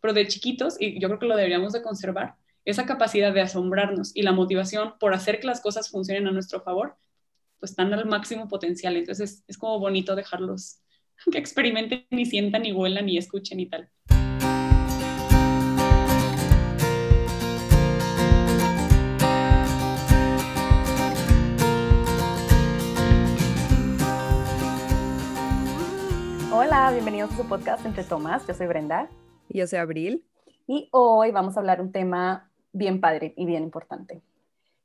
pero de chiquitos, y yo creo que lo deberíamos de conservar, esa capacidad de asombrarnos y la motivación por hacer que las cosas funcionen a nuestro favor, pues están al máximo potencial. Entonces es como bonito dejarlos que experimenten y sientan y vuelan y escuchen y tal. Hola, bienvenidos a su podcast Entre Tomas. Yo soy Brenda. Yo soy Abril. Y hoy vamos a hablar un tema bien padre y bien importante.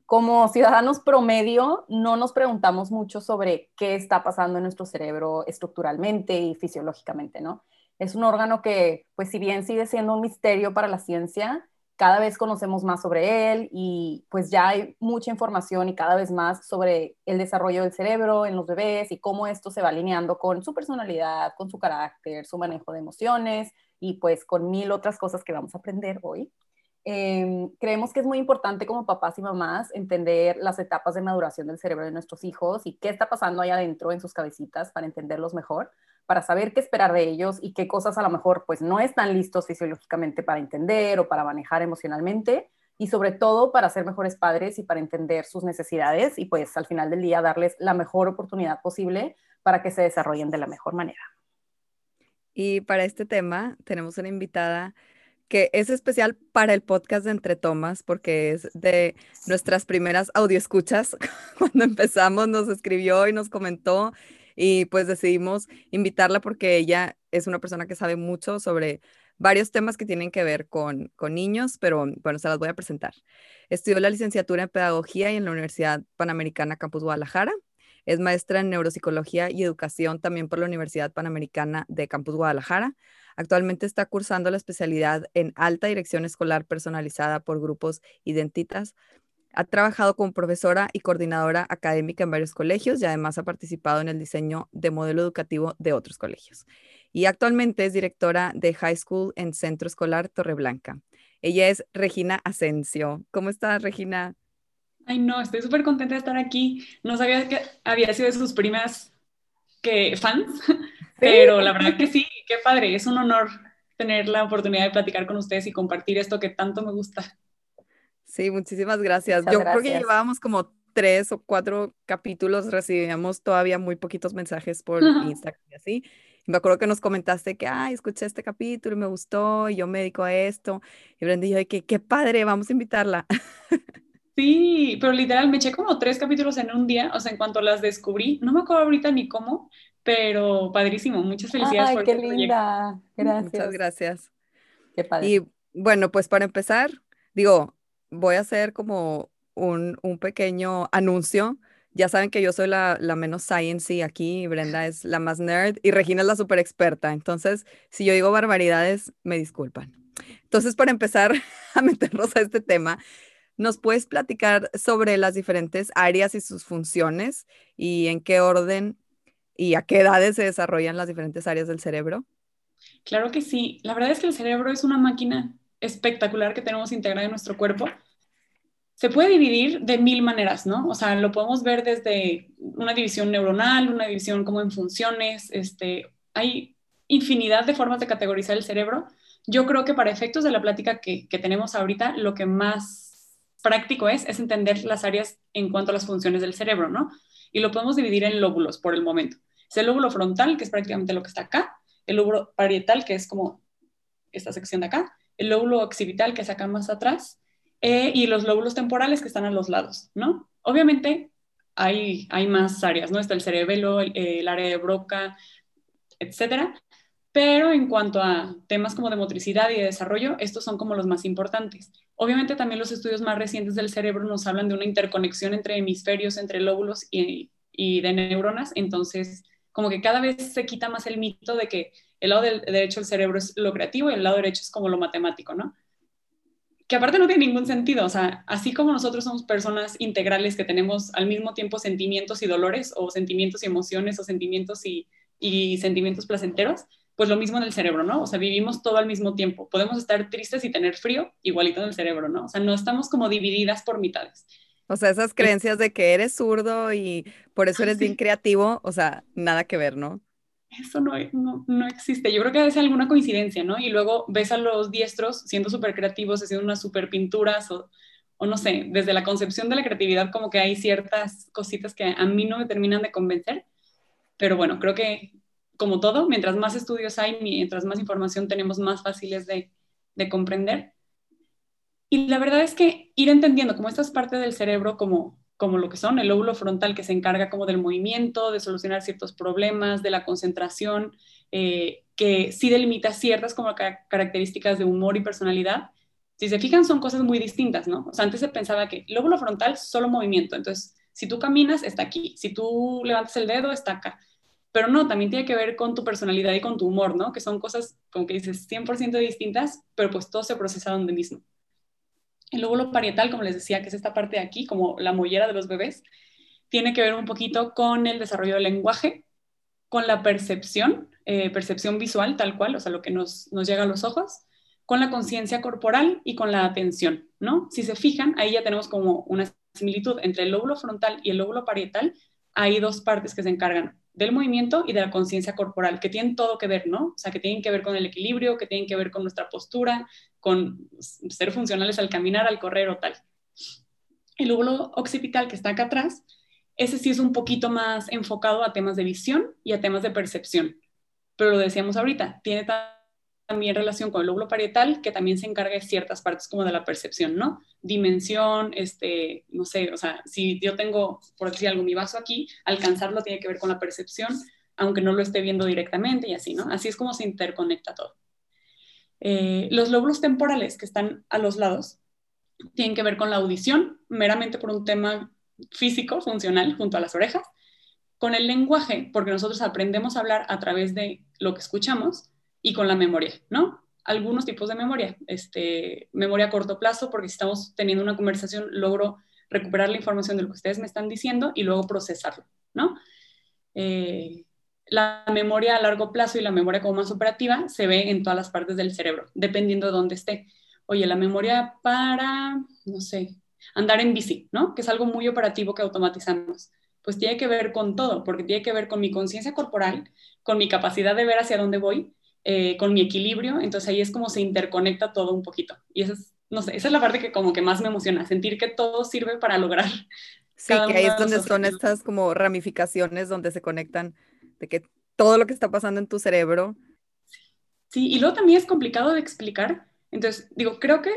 Como ciudadanos promedio, no nos preguntamos mucho sobre qué está pasando en nuestro cerebro estructuralmente y fisiológicamente, ¿no? Es un órgano que, pues si bien sigue siendo un misterio para la ciencia, cada vez conocemos más sobre él y pues ya hay mucha información y cada vez más sobre el desarrollo del cerebro en los bebés y cómo esto se va alineando con su personalidad, con su carácter, su manejo de emociones y pues con mil otras cosas que vamos a aprender hoy. Em, creemos que es muy importante como papás y mamás entender las etapas de maduración del cerebro de nuestros hijos y qué está pasando ahí adentro en sus cabecitas para entenderlos mejor para saber qué esperar de ellos y qué cosas a lo mejor pues no están listos fisiológicamente para entender o para manejar emocionalmente y sobre todo para ser mejores padres y para entender sus necesidades y pues al final del día darles la mejor oportunidad posible para que se desarrollen de la mejor manera. Y para este tema tenemos una invitada que es especial para el podcast de Entre Tomas porque es de nuestras primeras audioescuchas. Cuando empezamos nos escribió y nos comentó y pues decidimos invitarla porque ella es una persona que sabe mucho sobre varios temas que tienen que ver con, con niños, pero bueno, se las voy a presentar. Estudió la licenciatura en Pedagogía y en la Universidad Panamericana Campus Guadalajara. Es maestra en Neuropsicología y Educación también por la Universidad Panamericana de Campus Guadalajara. Actualmente está cursando la especialidad en Alta Dirección Escolar Personalizada por Grupos Identitas ha trabajado como profesora y coordinadora académica en varios colegios y además ha participado en el diseño de modelo educativo de otros colegios. Y actualmente es directora de High School en Centro Escolar Torreblanca. Ella es Regina Asensio. ¿Cómo estás, Regina? Ay, no, estoy súper contenta de estar aquí. No sabía que había sido de sus primas que fans, pero la verdad que sí, qué padre. Es un honor tener la oportunidad de platicar con ustedes y compartir esto que tanto me gusta. Sí, muchísimas gracias. Yo creo que llevábamos como tres o cuatro capítulos, recibíamos todavía muy poquitos mensajes por Instagram y así. me acuerdo que nos comentaste que, ay, escuché este capítulo y me gustó, y yo me dedico a esto. Y Brenda y yo, que qué padre, vamos a invitarla. Sí, pero literal me eché como tres capítulos en un día, o sea, en cuanto las descubrí, no me acuerdo ahorita ni cómo, pero padrísimo, muchas felicidades. Ay, qué este linda, gracias. Muchas gracias. Qué padre. Y bueno, pues para empezar, digo, voy a hacer como un, pequeño anuncio. Ya saben que yo soy la, menos sciencey aquí, Brenda es la más nerd y Regina es la super experta. Entonces, si yo digo barbaridades, me disculpan. Entonces, para empezar a meternos a este tema, ¿nos puedes platicar sobre las diferentes áreas y sus funciones y en qué orden y a qué edades se desarrollan las diferentes áreas del cerebro? Claro que sí. La verdad es que el cerebro es una máquina espectacular que tenemos integrada en nuestro cuerpo se puede dividir de mil maneras, ¿no? O sea, lo podemos ver desde una división neuronal, una división como en funciones, este, hay infinidad de formas de categorizar el cerebro. Yo creo que para efectos de la plática que, tenemos ahorita, lo que más práctico es, es entender las áreas en cuanto a las funciones del cerebro, ¿no? Y lo podemos dividir en lóbulos por el momento. Es el lóbulo frontal, que es prácticamente lo que está acá, el lóbulo parietal, que es como esta sección de acá, el lóbulo occipital, que es acá más atrás, eh, y los lóbulos temporales que están a los lados, ¿no? Obviamente hay, hay más áreas, ¿no? Está el cerebelo, el, área de Broca, etcétera. Pero en cuanto a temas como de motricidad y de desarrollo, estos son como los más importantes. Obviamente también los estudios más recientes del cerebro nos hablan de una interconexión entre hemisferios, entre lóbulos y, y de neuronas. Entonces, como que cada vez se quita más el mito de que el lado del derecho del cerebro es lo creativo y el lado derecho es como lo matemático, ¿no? que aparte no tiene ningún sentido, o sea, así como nosotros somos personas integrales que tenemos al mismo tiempo sentimientos y dolores, o sentimientos y emociones, o sentimientos y, sentimientos placenteros, pues lo mismo en el cerebro, ¿no? O sea, vivimos todo al mismo tiempo. Podemos estar tristes y tener frío, igualito en el cerebro, ¿no? O sea, no estamos como divididas por mitades. O sea, esas creencias de que eres zurdo y por eso eres bien creativo, o sea, nada que ver, ¿no? eso no, no, existe. Yo creo que es alguna coincidencia, ¿no? Y luego ves a los diestros siendo súper creativos, haciendo unas súper pinturas o, o, no sé, desde la concepción de la creatividad como que hay ciertas cositas que a mí no me terminan de convencer. Pero bueno, creo que como todo, mientras más estudios hay, mientras más información tenemos, más fáciles de, de comprender. Y la verdad es que ir entendiendo cómo estas partes del cerebro, como, como lo que son, el lóbulo frontal que se encarga como del movimiento, de solucionar ciertos problemas, de la concentración, eh, que sí delimita ciertas como características de humor y personalidad. Si se fijan, son cosas muy distintas, ¿no? Antes se pensaba que lóbulo frontal, solo movimiento. Entonces, si tú caminas, está aquí. Si tú levantas el dedo, está acá. Pero no, también tiene que ver con tu personalidad y con tu humor, ¿no? Que son cosas, como que dices, 100% distintas, pero pues todo se procesa donde mismo. El lóbulo parietal, como les decía, que es esta parte de aquí, como la mollera de los bebés, tiene que ver un poquito con el desarrollo del lenguaje, con la percepción, eh, percepción visual tal cual, o sea, lo que nos, nos llega a los ojos, con la conciencia corporal y con la atención, ¿no? Si se fijan, ahí ya tenemos como una similitud entre el lóbulo frontal y el lóbulo parietal, hay dos partes que se encargan del movimiento y de la conciencia corporal, que tienen todo que ver, ¿no? O sea, que tienen que ver con el equilibrio, que tienen que ver con nuestra postura, con ser funcionales al caminar, al correr o tal. El lóbulo occipital que está acá atrás, ese sí es un poquito más enfocado a temas de visión y a temas de percepción. Pero lo decíamos ahorita, tiene también relación con el lóbulo parietal, que también se encarga de ciertas partes como de la percepción, ¿no? Dimensión, este, no sé, o sea, si yo tengo, por decir algo, mi vaso aquí, alcanzarlo tiene que ver con la percepción, aunque no lo esté viendo directamente y así, ¿no? Así es como se interconecta todo. Eh, los lóbulos temporales que están a los lados tienen que ver con la audición, meramente por un tema físico, funcional, junto a las orejas, con el lenguaje, porque nosotros aprendemos a hablar a través de lo que escuchamos, y con la memoria, ¿no? Algunos tipos de memoria, este, memoria a corto plazo, porque si estamos teniendo una conversación, logro recuperar la información de lo que ustedes me están diciendo y luego procesarlo, ¿no? Eh, la memoria a largo plazo y la memoria como más operativa se ve en todas las partes del cerebro, dependiendo de dónde esté. Oye, la memoria para, no sé, andar en bici, ¿no? Que es algo muy operativo que automatizamos. Pues tiene que ver con todo, porque tiene que ver con mi conciencia corporal, con mi capacidad de ver hacia dónde voy eh, con mi equilibrio, entonces ahí es como se interconecta todo un poquito. Y esa es, no sé, esa es la parte que como que más me emociona, sentir que todo sirve para lograr. Sí, que ahí es donde son estas como ramificaciones donde se conectan, de que todo lo que está pasando en tu cerebro. Sí, y luego también es complicado de explicar. Entonces, digo, creo que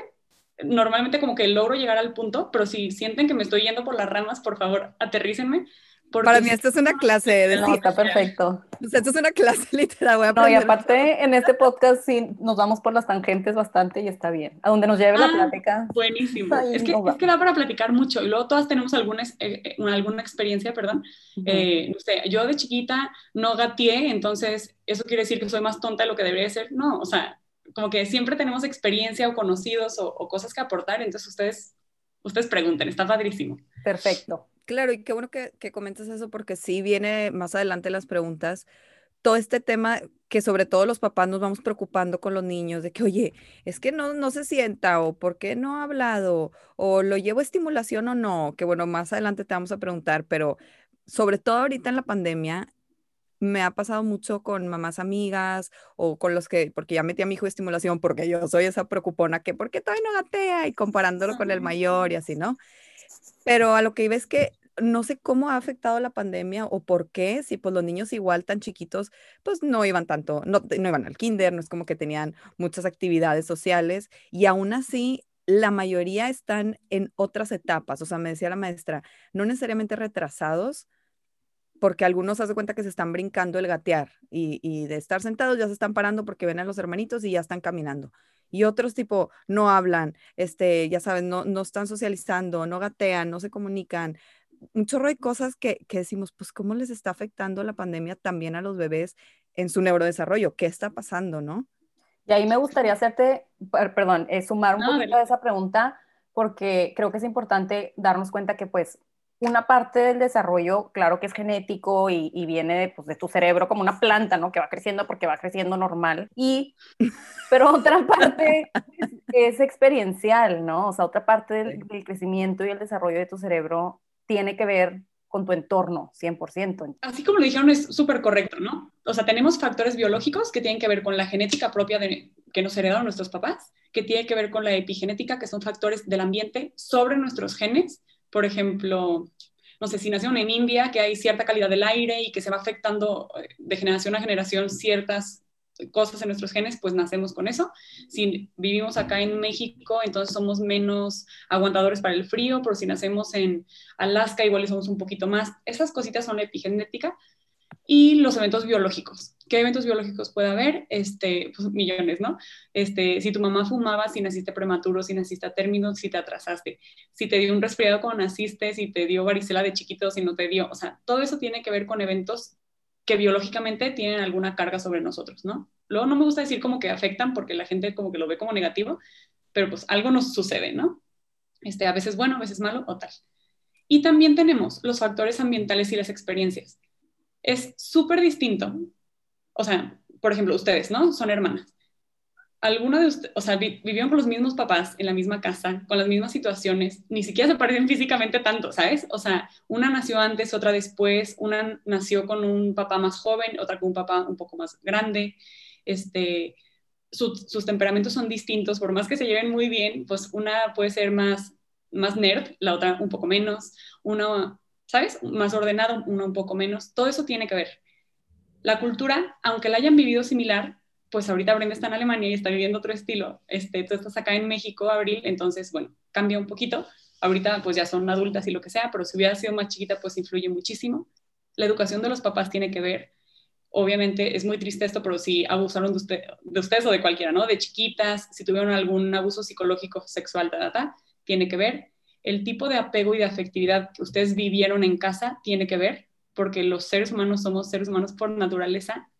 normalmente como que logro llegar al punto, pero si sienten que me estoy yendo por las ramas, por favor, aterrícenme, para mí esto es una clase de... No, está perfecto. esto es una clase literal. Voy a no, y aparte en este podcast sí nos vamos por las tangentes bastante y está bien. A donde nos lleve la ah, plática. Buenísimo. es, que, es que da para platicar mucho y luego todas tenemos alguna, eh, eh, alguna experiencia, perdón. Eh, no sé, yo de chiquita no gateé, entonces eso quiere decir que soy más tonta de lo que debería ser. No, o sea, como que siempre tenemos experiencia o conocidos o, o cosas que aportar, entonces ustedes, ustedes pregunten, está padrísimo. Perfecto. Claro, y qué bueno que, que comentas eso porque sí viene más adelante las preguntas. Todo este tema que sobre todo los papás nos vamos preocupando con los niños de que, oye, es que no, no se sienta o por qué no ha hablado o lo llevo a estimulación o no, que bueno, más adelante te vamos a preguntar, pero sobre todo ahorita en la pandemia me ha pasado mucho con mamás amigas o con los que, porque ya metí a mi hijo de estimulación porque yo soy esa preocupona que, ¿por qué todavía no gatea? Y comparándolo con el mayor y así, ¿no? Pero a lo que iba es que no sé cómo ha afectado la pandemia o por qué, si pues los niños igual tan chiquitos, pues no iban tanto, no, no iban al kinder, no es como que tenían muchas actividades sociales y aún así la mayoría están en otras etapas. O sea, me decía la maestra, no necesariamente retrasados, porque algunos hacen cuenta que se están brincando el gatear y, y, de estar sentados ya se están parando porque ven a los hermanitos y ya están caminando. Y otros tipo no hablan, este, ya saben, no, no están socializando, no gatean, no se comunican, un chorro de cosas que, que, decimos, pues, ¿cómo les está afectando la pandemia también a los bebés en su neurodesarrollo? ¿Qué está pasando, no? Y ahí me gustaría hacerte, perdón, eh, sumar un poquito a esa pregunta, porque creo que es importante darnos cuenta que, pues, una parte del desarrollo, claro que es genético y, y viene de, pues, de, tu cerebro como una planta, ¿no? Que va creciendo porque va creciendo normal. Y, pero otra parte es, experiencial, ¿no? O sea, otra parte del, del, crecimiento y el desarrollo de tu cerebro tiene que ver con tu entorno 100%. Así como lo dijeron, es súper correcto, ¿no? O sea, tenemos factores biológicos que tienen que ver con la genética propia de, que nos heredaron nuestros papás, que tiene que ver con la epigenética, que son factores del ambiente sobre nuestros genes. Por ejemplo, no sé, si nacieron en India, que hay cierta calidad del aire y que se va afectando eh, de generación a generación ciertas cosas en nuestros genes, pues nacemos con eso. Si vivimos acá en México, entonces somos menos aguantadores para el frío, pero si nacemos en Alaska, igual somos un poquito más. Esas cositas son epigenética. Y los eventos biológicos. ¿Qué eventos biológicos puede haber? Este, pues, millones, ¿no? Este, si tu mamá fumaba, si naciste prematuro, si naciste a término, si te atrasaste, si te dio un resfriado cuando naciste, si te dio varicela de chiquito, si no te dio, o sea, todo eso tiene que ver con eventos que biológicamente tienen alguna carga sobre nosotros, ¿no? Luego no me gusta decir como que afectan porque la gente como que lo ve como negativo, pero pues algo nos sucede, ¿no? Este, a veces bueno, a veces malo o tal. Y también tenemos los factores ambientales y las experiencias. Es súper distinto. O sea, por ejemplo, ustedes, ¿no? Son hermanas alguna de ustedes, o sea, vivieron con los mismos papás en la misma casa, con las mismas situaciones, ni siquiera se parecen físicamente tanto, ¿sabes? O sea, una nació antes, otra después, una nació con un papá más joven, otra con un papá un poco más grande, este, sus temperamentos son distintos, por más que se lleven muy bien, pues una puede ser más, más nerd, la otra un poco menos, una, ¿sabes? Más ordenado, una un poco menos, todo eso tiene que ver. La cultura, aunque la hayan vivido similar, pues ahorita Brenda está en Alemania y está viviendo otro estilo. Este, tú estás acá en México, Abril, entonces, bueno, cambia un poquito. Ahorita pues ya son adultas y lo que sea, pero si hubiera sido más chiquita, pues influye muchísimo. La educación de los papás tiene que ver. Obviamente es muy triste esto, pero si abusaron de, usted, de ustedes o de cualquiera, ¿no? De chiquitas, si tuvieron algún abuso psicológico, sexual, ta, tiene que ver. El tipo de apego y de afectividad que ustedes vivieron en casa tiene que ver, porque los seres humanos somos seres humanos por naturaleza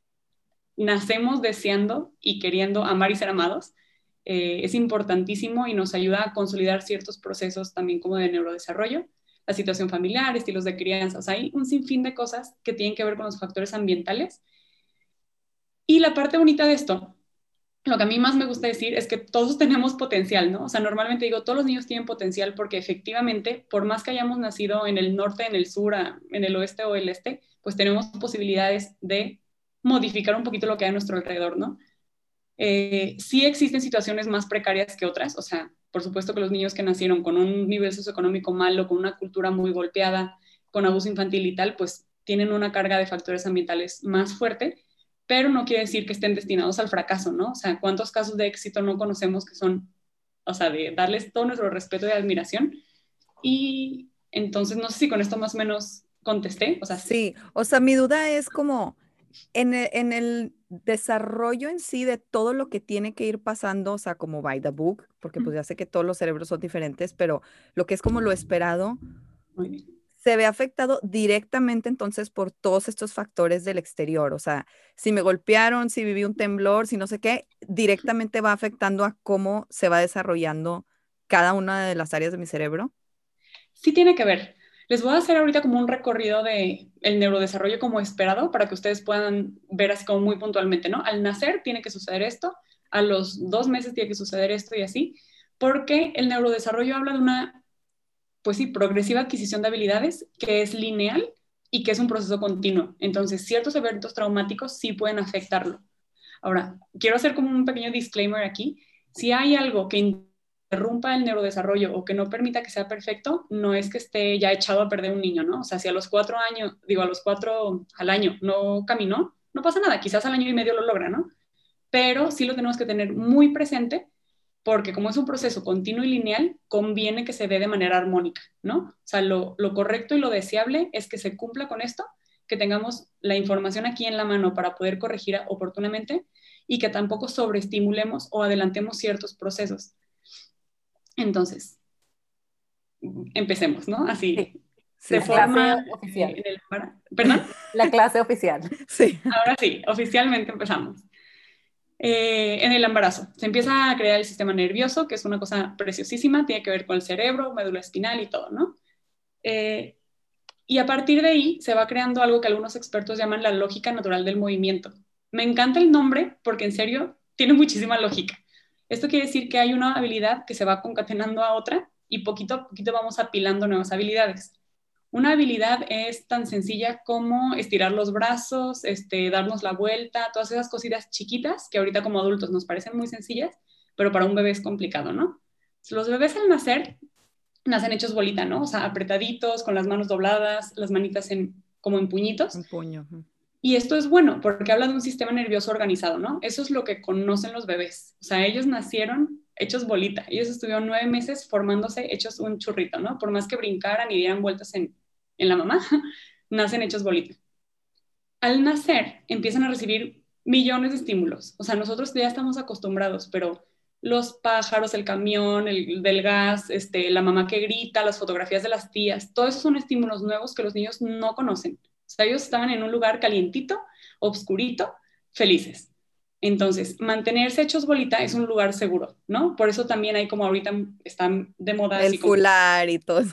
nacemos deseando y queriendo amar y ser amados. Eh, es importantísimo y nos ayuda a consolidar ciertos procesos también como de neurodesarrollo, la situación familiar, estilos de crianza, hay un sinfín de cosas que tienen que ver con los factores ambientales. Y la parte bonita de esto, lo que a mí más me gusta decir es que todos tenemos potencial, ¿no? O sea, normalmente digo, todos los niños tienen potencial porque efectivamente, por más que hayamos nacido en el norte, en el sur, en el oeste o el este, pues tenemos posibilidades de modificar un poquito lo que hay a nuestro alrededor, ¿no? Eh, sí existen situaciones más precarias que otras, o sea, por supuesto que los niños que nacieron con un nivel socioeconómico malo, con una cultura muy golpeada, con abuso infantil y tal, pues tienen una carga de factores ambientales más fuerte, pero no quiere decir que estén destinados al fracaso, ¿no? O sea, ¿cuántos casos de éxito no conocemos que son, o sea, de darles todo nuestro respeto y admiración? Y entonces, no sé si con esto más o menos contesté, o sea, sí, o sea, mi duda es como en el, desarrollo en sí de todo lo que tiene que ir pasando, o sea, como by the book, porque pues ya sé que todos los cerebros son diferentes, pero lo que es como lo esperado, se ve afectado directamente entonces por todos estos factores del exterior, o sea, si me golpearon, si viví un temblor, si no sé qué, directamente va afectando a cómo se va desarrollando cada una de las áreas de mi cerebro. Sí tiene que ver. Les voy a hacer ahorita como un recorrido de el neurodesarrollo como esperado para que ustedes puedan ver así como muy puntualmente, ¿no? Al nacer tiene que suceder esto, a los dos meses tiene que suceder esto y así, porque el neurodesarrollo habla de una, pues sí, progresiva adquisición de habilidades que es lineal y que es un proceso continuo. Entonces, ciertos eventos traumáticos sí pueden afectarlo. Ahora, quiero hacer como un pequeño disclaimer aquí. Si hay algo que interrumpa el neurodesarrollo o que no permita que sea perfecto, no es que esté ya echado a perder un niño, ¿no? O sea, si a los cuatro años, digo, a los cuatro al año no caminó, no pasa nada, quizás al año y medio lo logra, ¿no? Pero sí lo tenemos que tener muy presente porque como es un proceso continuo y lineal, conviene que se dé de manera armónica, ¿no? O sea, lo, lo correcto y lo deseable es que se cumpla con esto, que tengamos la información aquí en la mano para poder corregir oportunamente y que tampoco sobreestimulemos o adelantemos ciertos procesos. Entonces, empecemos, ¿no? Así. de forma oficial. ¿Perdón? La clase oficial. Sí. Ahora sí, oficialmente empezamos. Eh, en el embarazo, se empieza a crear el sistema nervioso, que es una cosa preciosísima, tiene que ver con el cerebro, médula espinal y todo, ¿no? Eh, y a partir de ahí se va creando algo que algunos expertos llaman la lógica natural del movimiento. Me encanta el nombre porque en serio tiene muchísima lógica. Esto quiere decir que hay una habilidad que se va concatenando a otra y poquito a poquito vamos apilando nuevas habilidades. Una habilidad es tan sencilla como estirar los brazos, este, darnos la vuelta, todas esas cositas chiquitas que ahorita como adultos nos parecen muy sencillas, pero para un bebé es complicado, ¿no? Los bebés al nacer nacen hechos bolita, ¿no? O sea, apretaditos, con las manos dobladas, las manitas en, como en puñitos. Un puño. Y esto es bueno porque habla de un sistema nervioso organizado, ¿no? Eso es lo que conocen los bebés. O sea, ellos nacieron hechos bolita. Ellos estuvieron nueve meses formándose hechos un churrito, ¿no? Por más que brincaran y dieran vueltas en, en la mamá, nacen hechos bolita. Al nacer empiezan a recibir millones de estímulos. O sea, nosotros ya estamos acostumbrados, pero los pájaros, el camión, el del gas, este, la mamá que grita, las fotografías de las tías, todos esos son estímulos nuevos que los niños no conocen. O sea, ellos estaban en un lugar calientito, obscurito, felices. Entonces, mantenerse hechos bolita es un lugar seguro, ¿no? Por eso también hay como ahorita están de moda. El fular y todo.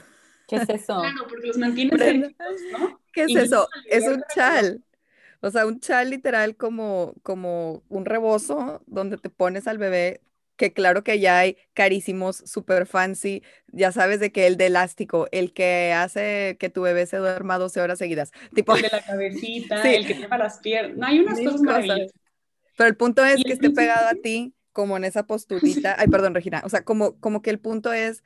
¿Qué es eso? Claro, porque los mantienes ¿no? ¿Qué es eso? Es un chal. O sea, un chal literal como, como un rebozo donde te pones al bebé que claro que ya hay carísimos, super fancy, ya sabes de que el de elástico, el que hace que tu bebé se duerma 12 horas seguidas. Tipo... El de la cabecita, el que lleva las piernas, no, hay unas cosas, maravillosas. Pero el punto es que esté pegado a ti como en esa posturita, ay, perdón, Regina, o sea, como, como que el punto es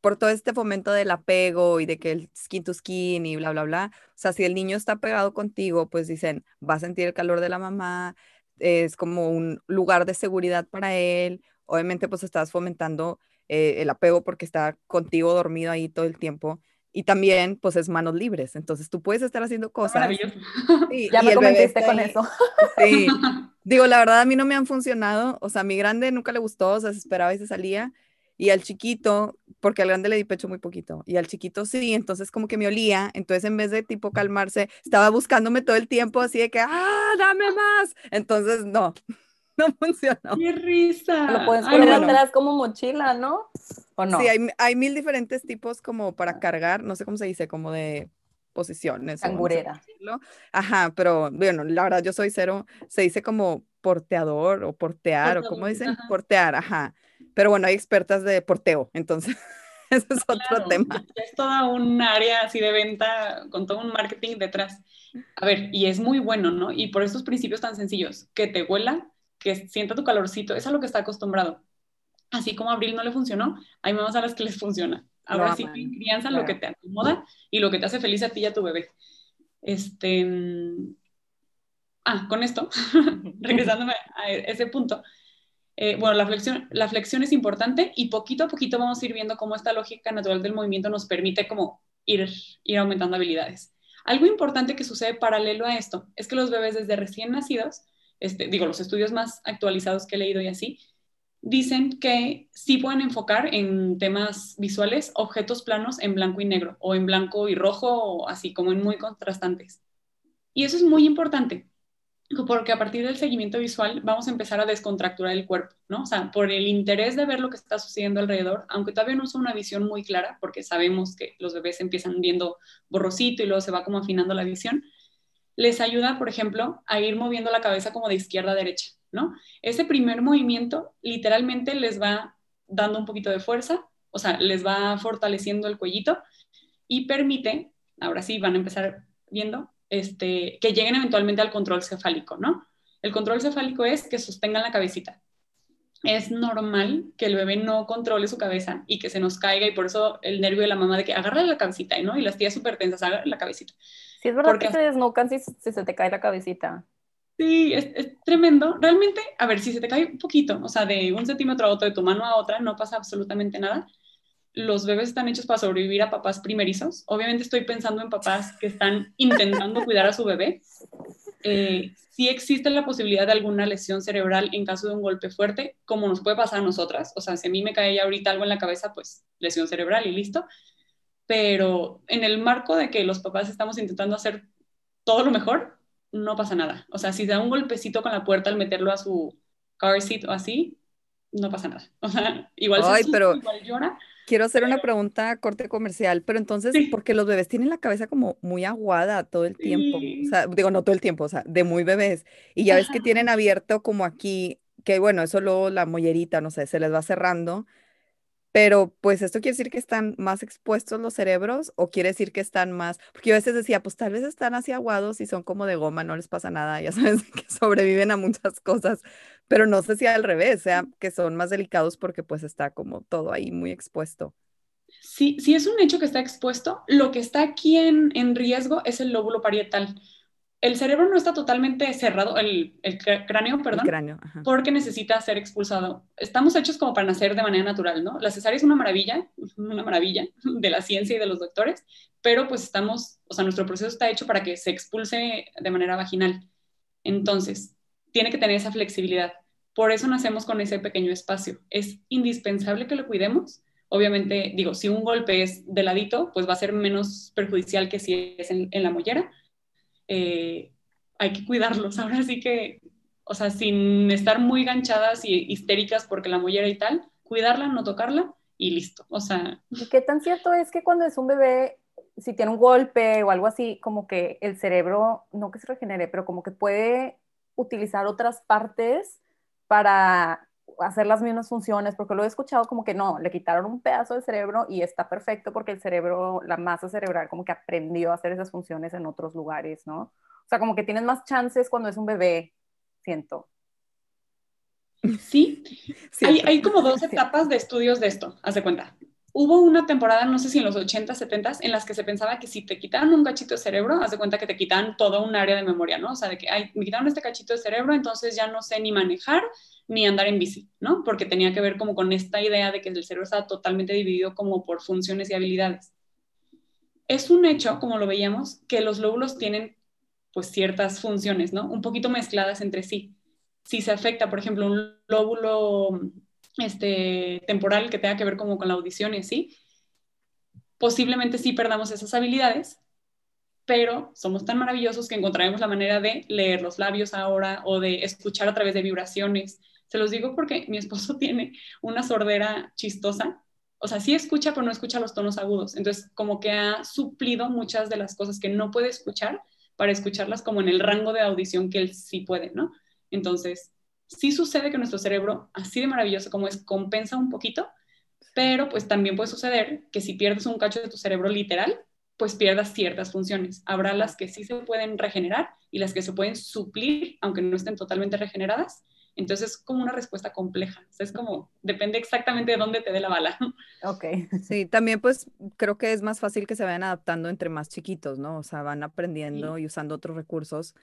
por todo este fomento del apego y de que el skin to skin y bla, bla, bla. O sea, si el niño está pegado contigo, pues dicen, va a sentir el calor de la mamá, es como un lugar de seguridad para él, obviamente pues estás fomentando eh, el apego porque está contigo dormido ahí todo el tiempo. Y también, pues, es manos libres. Entonces, tú puedes estar haciendo cosas. Y, ya me convenciste con eso. Sí. Digo, la verdad, a mí no me han funcionado. O sea, a mi grande nunca le gustó, o sea, se esperaba y se salía. Y al chiquito, porque al grande le di pecho muy poquito. Y al chiquito sí, entonces como que me olía. Entonces, en vez de tipo calmarse, estaba buscándome todo el tiempo, así de que, ¡ah, dame más! Entonces, no. no funcionó. ¡Qué risa! Lo puedes poner atrás como mochila, ¿no? ¿O no? Sí, hay, hay, mil diferentes tipos como para cargar, no sé cómo se dice, como de posiciones. Cangurera. Ajá, pero bueno, la verdad yo soy cero, se dice como porteador o portear, o como dicen, portear, ajá. Pero bueno, hay expertas de porteo, entonces ese es otro tema. Es toda un área así de venta con todo un marketing detrás. A ver, y es muy bueno, ¿no? Y por estos principios tan sencillos, que te huela, que sienta tu calorcito, es a lo que está acostumbrado. Así como a Abril no le funcionó, hay mamás a las que les funciona. Ahora sí, crianza lo que te acomoda y lo que te hace feliz a ti y a tu bebé. Este, mm, ah, con esto, regresándome a ese punto, eh, bueno, la flexión, la flexión es importante y poquito a poquito vamos a ir viendo cómo esta lógica natural del movimiento nos permite como ir, ir aumentando habilidades. Algo importante que sucede paralelo a esto es que los bebés desde recién nacidos este, digo, los estudios más actualizados que he leído y así, dicen que sí pueden enfocar en temas visuales objetos planos en blanco y negro o en blanco y rojo o así como en muy contrastantes. Y eso es muy importante porque a partir del seguimiento visual vamos a empezar a descontracturar el cuerpo, ¿no? O sea, por el interés de ver lo que está sucediendo alrededor, aunque todavía no es una visión muy clara, porque sabemos que los bebés empiezan viendo borrosito y luego se va como afinando la visión, les ayuda, por ejemplo, a ir moviendo la cabeza como de izquierda a derecha, ¿no? Ese primer movimiento literalmente les va dando un poquito de fuerza, o sea, les va fortaleciendo el cuellito y permite, ahora sí van a empezar viendo, este, que lleguen eventualmente al control cefálico, ¿no? El control cefálico es que sostengan la cabecita. Es normal que el bebé no controle su cabeza y que se nos caiga y por eso el nervio de la mamá de que agarra la cabecita, ¿no? Y las tías súper tensas, agarra la cabecita. Sí, es verdad que se desnucan si, se te cae la cabecita. Sí, es, tremendo. Realmente, a ver, si se te cae un poquito, o sea, de un centímetro a otro, de tu mano a otra, no pasa absolutamente nada. Los bebés están hechos para sobrevivir a papás primerizos. Obviamente estoy pensando en papás que están intentando cuidar a su bebé. Eh, sí existe la posibilidad de alguna lesión cerebral en caso de un golpe fuerte, como nos puede pasar a nosotras. O sea, si a mí me cae ya ahorita algo en la cabeza, pues lesión cerebral y listo pero en el marco de que los papás estamos intentando hacer todo lo mejor, no pasa nada. O sea, si da un golpecito con la puerta al meterlo a su car seat o así, no pasa nada. O sea, igual, se pero igual llora. Quiero hacer una pregunta a corte comercial, pero entonces, porque los bebés tienen la cabeza como muy aguada todo el tiempo, o sea, digo, no todo el tiempo, o sea, de muy bebés, y ya ves que tienen abierto como aquí, que bueno, eso luego la mollerita, no sé, se les va cerrando, Pero pues esto quiere decir que están más expuestos los cerebros o quiere decir que están más, porque yo a veces decía, pues tal vez están así aguados y son como de goma, no les pasa nada, ya sabes que sobreviven a muchas cosas, pero no sé si al revés, sea que son más delicados porque pues está como todo ahí muy expuesto. Sí, sí es un hecho que está expuesto. Lo que está aquí en, en riesgo es el lóbulo parietal el cerebro no está totalmente cerrado, el, cráneo, perdón, porque necesita ser expulsado. Estamos hechos como para nacer de manera natural, ¿no? La cesárea es una maravilla, una maravilla de la ciencia y de los doctores, pero pues estamos, o sea, nuestro proceso está hecho para que se expulse de manera vaginal. Entonces, tiene que tener esa flexibilidad. Por eso nacemos con ese pequeño espacio. Es indispensable que lo cuidemos. Obviamente, digo, si un golpe es de ladito, pues va a ser menos perjudicial que si es en la mollera, eh, hay que cuidarlos. Ahora sí que, o sea, sin estar muy ganchadas y histéricas porque la mollera y tal, cuidarla, no tocarla y listo. O sea. ¿Y qué tan cierto es que cuando es un bebé, si tiene un golpe o algo así, como que el cerebro, no que se regenere, pero como que puede utilizar otras partes para hacer las mismas funciones, porque lo he escuchado como que no, le quitaron un pedazo del cerebro y está perfecto porque el cerebro, la masa cerebral como que aprendió a hacer esas funciones en otros lugares, ¿no? O sea, como que tienes más chances cuando es un bebé, siento. Sí, Hay, hay, como dos etapas de estudios de esto, haz de cuenta hubo una temporada, no sé si en los 80, 70, en las que se pensaba que si te quitaban un cachito de cerebro, haz de cuenta que te quitan todo un área de memoria, ¿no? O sea, de que, ay, me quitaron este cachito de cerebro, entonces ya no sé ni manejar ni andar en bici, ¿no? Porque tenía que ver como con esta idea de que el cerebro está totalmente dividido como por funciones y habilidades. Es un hecho, como lo veíamos, que los lóbulos tienen pues ciertas funciones, ¿no? Un poquito mezcladas entre sí. Si se afecta, por ejemplo, un lóbulo este, temporal que tenga que ver como con la audición y así, posiblemente sí perdamos esas habilidades, pero somos tan maravillosos que encontraremos la manera de leer los labios ahora o de escuchar a través de vibraciones. Se los digo porque mi esposo tiene una sordera chistosa, o sea, sí escucha, pero no escucha los tonos agudos. Entonces, como que ha suplido muchas de las cosas que no puede escuchar para escucharlas como en el rango de audición que él sí puede, ¿no? Entonces, sí sucede que nuestro cerebro, así de maravilloso como es, compensa un poquito, pero pues también puede suceder que si pierdes un cacho de tu cerebro literal, pues pierdas ciertas funciones. Habrá las que sí se pueden regenerar y las que se pueden suplir, aunque no estén totalmente regeneradas. Entonces es como una respuesta compleja. es como, depende exactamente de dónde te dé la bala. Ok. Sí, también pues creo que es más fácil que se vayan adaptando entre más chiquitos, ¿no? O sea, van aprendiendo y usando otros recursos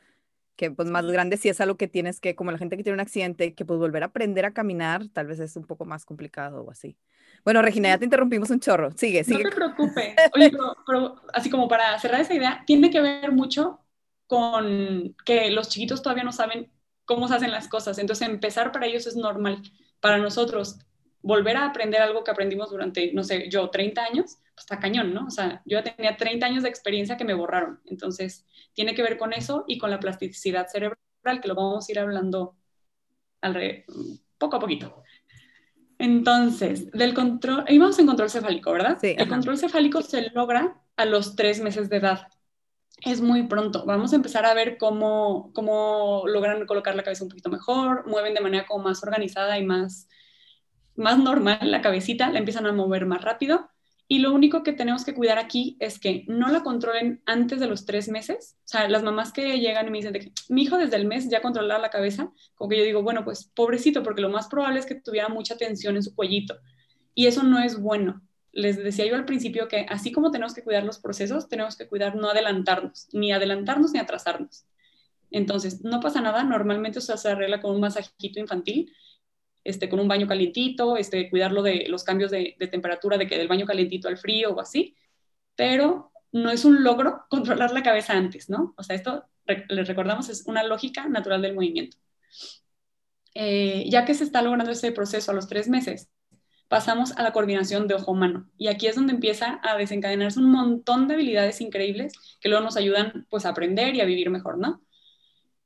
que pues más grande si es algo que tienes que, como la gente que tiene un accidente, que pues volver a aprender a caminar, tal vez es un poco más complicado o así. Bueno, Regina, ya te interrumpimos un chorro. Sigue, sigue. No te preocupes. Oye, pero, así como para cerrar esa idea, tiene que ver mucho con que los chiquitos todavía no saben cómo se hacen las cosas. Entonces, empezar para ellos es normal. Para nosotros, volver a aprender algo que aprendimos durante, no sé, yo 30 años, pues está cañón, ¿no? O sea, yo ya tenía 30 años de experiencia que me borraron. Entonces, tiene que ver con eso y con la plasticidad cerebral, que lo vamos a ir hablando poco a poquito. Entonces, del control, íbamos en control cefálico, ¿verdad? Sí. El control cefálico se logra a los tres meses de edad. Es muy pronto. Vamos a empezar a ver cómo, cómo logran colocar la cabeza un poquito mejor, mueven de manera como más organizada y más, más normal la cabecita, la empiezan a mover más rápido y lo único que tenemos que cuidar aquí es que no la controlen antes de los tres meses. O sea, las mamás que llegan y me dicen de que mi hijo desde el mes ya controlaba la cabeza, como que yo digo, bueno, pues pobrecito, porque lo más probable es que tuviera mucha tensión en su cuellito. Y eso no es bueno. Les decía yo al principio que así como tenemos que cuidar los procesos, tenemos que cuidar no adelantarnos, ni adelantarnos ni atrasarnos. Entonces, no pasa nada, normalmente se arregla con un masajito infantil, este, con un baño calientito, este, cuidarlo de los cambios de, temperatura, de que del baño calientito al frío o así, pero no es un logro controlar la cabeza antes, ¿no? O sea, esto, les recordamos, es una lógica natural del movimiento. Eh, ya que se está logrando ese proceso a los tres meses, pasamos a la coordinación de ojo-mano. Y aquí es donde empieza a desencadenarse un montón de habilidades increíbles que luego nos ayudan pues, a aprender y a vivir mejor, ¿no?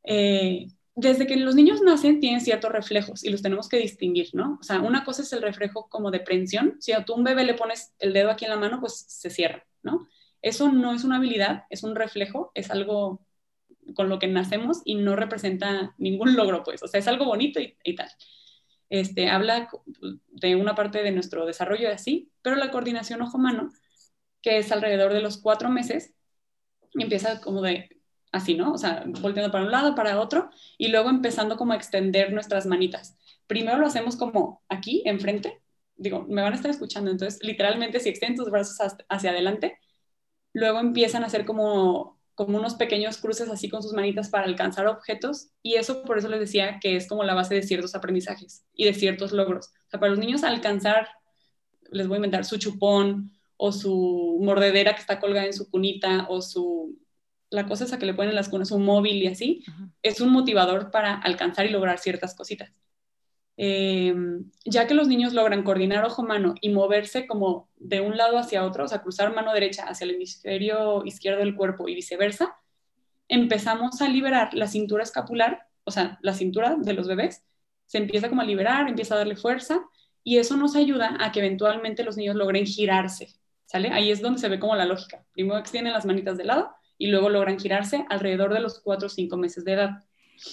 Eh, desde que los niños nacen tienen ciertos reflejos y los tenemos que distinguir, ¿no? O sea, una cosa es el reflejo como de prensión. Si a tú un bebé le pones el dedo aquí en la mano, pues se cierra, ¿no? Eso no es una habilidad, es un reflejo, es algo con lo que nacemos y no representa ningún logro, pues. O sea, es algo bonito y, tal. este, habla de una parte de nuestro desarrollo así, pero la coordinación ojo-mano, que es alrededor de los cuatro meses, empieza como de así, ¿no? O sea, volteando para un lado, para otro, y luego empezando como a extender nuestras manitas. Primero lo hacemos como aquí, enfrente, digo, me van a estar escuchando, entonces literalmente si extienden tus brazos hacia adelante, luego empiezan a hacer como, como unos pequeños cruces así con sus manitas para alcanzar objetos y eso por eso les decía que es como la base de ciertos aprendizajes y de ciertos logros. O sea, para los niños alcanzar, les voy a inventar su chupón o su mordedera que está colgada en su cunita o su la cosa esa que le ponen las cunas, un móvil y así, es un motivador para alcanzar y lograr ciertas cositas. Em, ya que los niños logran coordinar ojo-mano y moverse como de un lado hacia otro, o sea, cruzar mano derecha hacia el hemisferio izquierdo del cuerpo y viceversa, empezamos a liberar la cintura escapular, o sea, la cintura de los bebés, se empieza como a liberar, empieza a darle fuerza y eso nos ayuda a que eventualmente los niños logren girarse, ¿sale? Ahí es donde se ve como la lógica. Primero extienden las manitas de lado y luego logran girarse alrededor de los 4 o 5 meses de edad.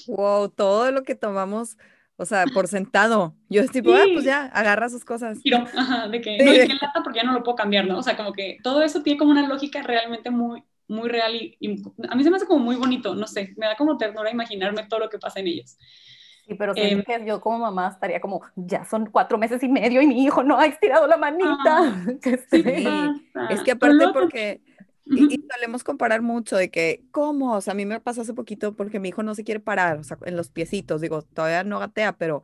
Wow, todo lo que tomamos o sea, por sentado. Yo es tipo, ah, pues ya, agarra sus cosas. Giro, ajá, de que no hay que lata porque ya no lo puedo cambiar, ¿no? O sea, como que todo eso tiene como una lógica realmente muy, muy real y, a mí se me hace como muy bonito, no sé, me da como ternura imaginarme todo lo que pasa en ellos. Sí, pero eh, que yo como mamá estaría como, ya son cuatro meses y medio y mi hijo no ha estirado la manita. Ah, sí, es que aparte porque y, solemos comparar mucho de que, ¿cómo? O sea, a mí me pasa hace poquito porque mi hijo no se quiere parar, o sea, en los piecitos, digo, todavía no gatea, pero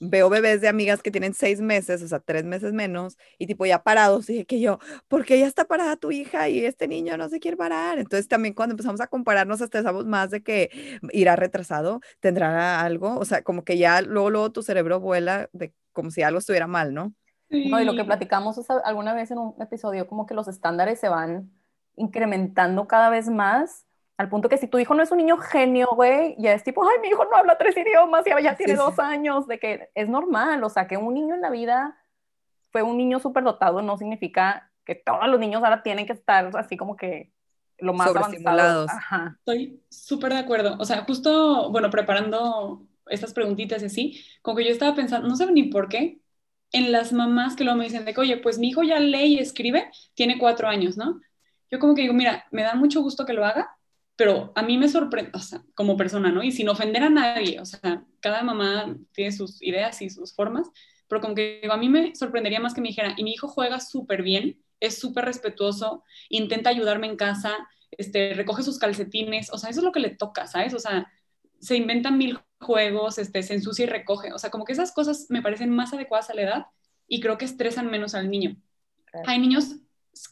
veo bebés de amigas que tienen seis meses, o sea, tres meses menos, y tipo ya parados, y dije que yo, ¿por qué ya está parada tu hija y este niño no se quiere parar? Entonces también cuando empezamos a comparar nos estresamos más de que irá retrasado, tendrá algo, o sea, como que ya luego, luego tu cerebro vuela de como si algo estuviera mal, ¿no? No, y lo que platicamos alguna vez en un episodio, como que los estándares se van incrementando cada vez más, al punto que si tu hijo no es un niño genio, güey, ya es tipo, ay, mi hijo no habla tres idiomas y ya tiene dos años, de que es normal, o sea, que un niño en la vida fue un niño súper dotado no significa que todos los niños ahora tienen que estar así como que lo más avanzados. Estoy súper de acuerdo. O sea, justo, bueno, preparando estas preguntitas y así, como que yo estaba pensando, no sé ni por qué, en las mamás que luego me dicen de que, oye, pues mi hijo ya lee y escribe, tiene cuatro años, ¿no? Yo como que digo, mira, me da mucho gusto que lo haga, pero a mí me sorprende, o sea, como persona, ¿no? Y sin ofender a nadie, o sea, cada mamá tiene sus ideas y sus formas, pero como que digo, a mí me sorprendería más que me dijera, y mi hijo juega súper bien, es súper respetuoso, intenta ayudarme en casa, este, recoge sus calcetines, o sea, eso es lo que le toca, ¿sabes? O sea, se inventan mil juegos, este, se ensucia y recoge, o sea, como que esas cosas me parecen más adecuadas a la edad y creo que estresan menos al niño. Hay niños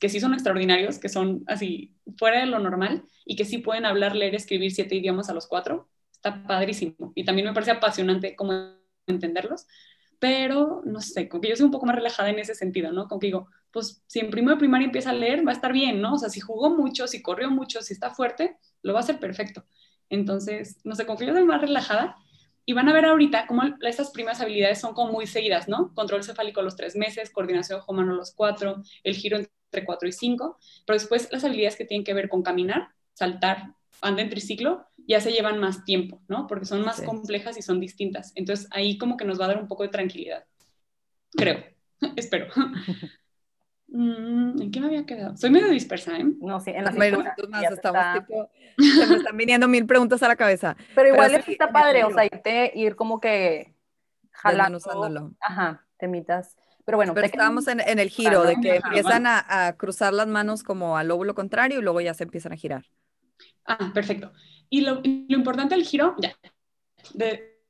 que sí son extraordinarios, que son así fuera de lo normal y que sí pueden hablar, leer, escribir siete idiomas a los cuatro. Está padrísimo. Y también me parece apasionante cómo entenderlos. Pero, no sé, como que yo soy un poco más relajada en ese sentido, ¿no? Como que digo, pues si en primero de primaria empieza a leer, va a estar bien, ¿no? O sea, si jugó mucho, si corrió mucho, si está fuerte, lo va a hacer perfecto. Entonces, no sé, como que yo soy más relajada y van a ver ahorita cómo estas primeras habilidades son como muy seguidas, ¿no? Control cefálico a los tres meses, coordinación ojo-mano a los cuatro, el giro entre cuatro y cinco, pero después las habilidades que tienen que ver con caminar, saltar, andar en triciclo, ya se llevan más tiempo, ¿no? Porque son más complejas y son distintas. Entonces ahí como que nos va a dar un poco de tranquilidad. Creo, espero. Mm, ¿En qué me había quedado? Soy medio dispersa, ¿eh? No, sí, en las más estamos tipo, se me están viniendo mil preguntas a la cabeza. Pero igual es está padre, o sea, irte, ir como que jalando. Ajá, temitas. Pero bueno, Pero estábamos en, en, el giro, de que empiezan a, a, cruzar las manos como al lóbulo contrario y luego ya se empiezan a girar. Ah, perfecto. Y lo, lo importante del giro, ya, de,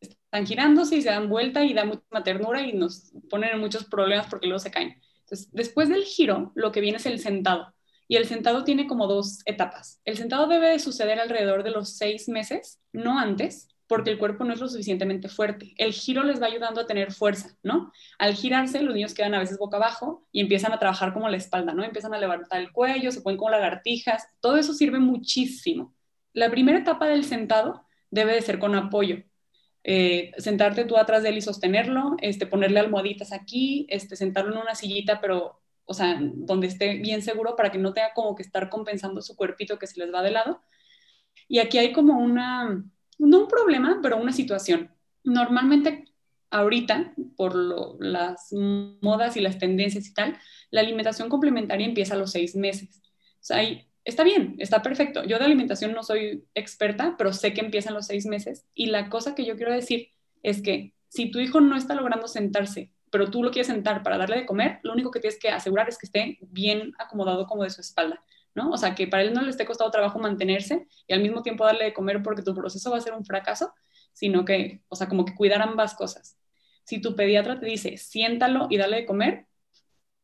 están girándose y se dan vuelta y da mucha ternura y nos ponen en muchos problemas porque luego se caen. Entonces, después del giro, lo que viene es el sentado. Y el sentado tiene como dos etapas. El sentado debe de suceder alrededor de los seis meses, no antes, porque el cuerpo no es lo suficientemente fuerte. El giro les va ayudando a tener fuerza, ¿no? Al girarse, los niños quedan a veces boca abajo y empiezan a trabajar como la espalda, ¿no? Empiezan a levantar el cuello, se ponen como lagartijas. Todo eso sirve muchísimo. La primera etapa del sentado debe de ser con apoyo. Eh, sentarte tú atrás de él y sostenerlo, este, ponerle almohaditas aquí, este, sentarlo en una sillita, pero, o sea, donde esté bien seguro para que no tenga como que estar compensando su cuerpito que se les va de lado. Y aquí hay como una, no un problema, pero una situación. Normalmente ahorita, por las modas y las tendencias y tal, la alimentación complementaria empieza a los seis meses. O sea, está bien, está perfecto. Yo de alimentación no soy experta, pero sé que empiezan los seis meses. Y la cosa que yo quiero decir es que si tu hijo no está logrando sentarse, pero tú lo quieres sentar para darle de comer, lo único que tienes que asegurar es que esté bien acomodado como de su espalda. ¿No? O sea, que para él no le esté costado trabajo mantenerse y al mismo tiempo darle de comer porque tu proceso va a ser un fracaso, sino que, o sea, como que cuidar ambas cosas. Si tu pediatra te dice, siéntalo y dale de comer,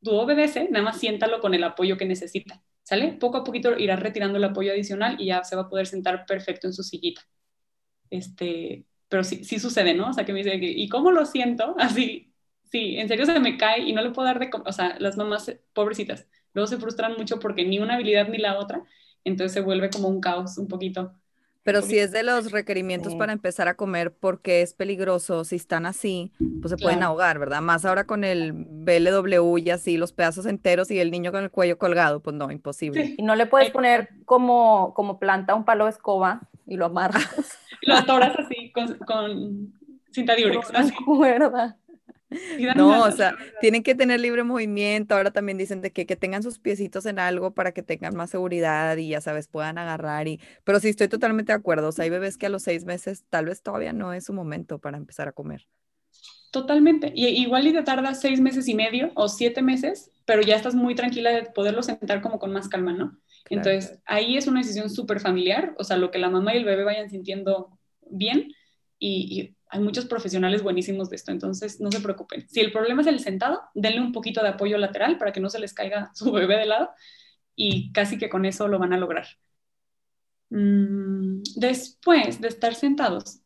tú obedece, nada más siéntalo con el apoyo que necesita, ¿sale? Poco a poquito irás retirando el apoyo adicional y ya se va a poder sentar perfecto en su sillita. Este, pero sí, sí sucede, ¿no? O sea, que me dice, ¿y cómo lo siento? Así, sí, en serio se me cae y no le puedo dar de comer, o sea, las mamás pobrecitas, luego se frustran mucho porque ni una habilidad ni la otra, entonces se vuelve como un caos un poquito. Pero si es de los requerimientos para empezar a comer porque es peligroso, si están así, pues se pueden ahogar, ¿verdad? Más ahora con el BLW y así, los pedazos enteros y el niño con el cuello colgado, pues no, imposible. Y no le puedes poner como, como planta un palo de escoba y lo amarras. lo atoras así con, con cinta diurex. Así. No, o sea, tienen que tener libre movimiento. Ahora también dicen de que, que tengan sus piecitos en algo para que tengan más seguridad y ya sabes, puedan agarrar. Y, pero sí, estoy totalmente de acuerdo. O sea, hay bebés que a los seis meses tal vez todavía no es su momento para empezar a comer. Totalmente. Y igual y te tarda seis meses y medio o siete meses, pero ya estás muy tranquila de poderlo sentar como con más calma, ¿no? Entonces, ahí es una decisión súper familiar, o sea, lo que la mamá y el bebé vayan sintiendo bien y hay muchos profesionales buenísimos de esto, entonces no se preocupen. Si el problema es el sentado, denle un poquito de apoyo lateral para que no se les caiga su bebé de lado y casi que con eso lo van a lograr. Mm, después de estar sentados,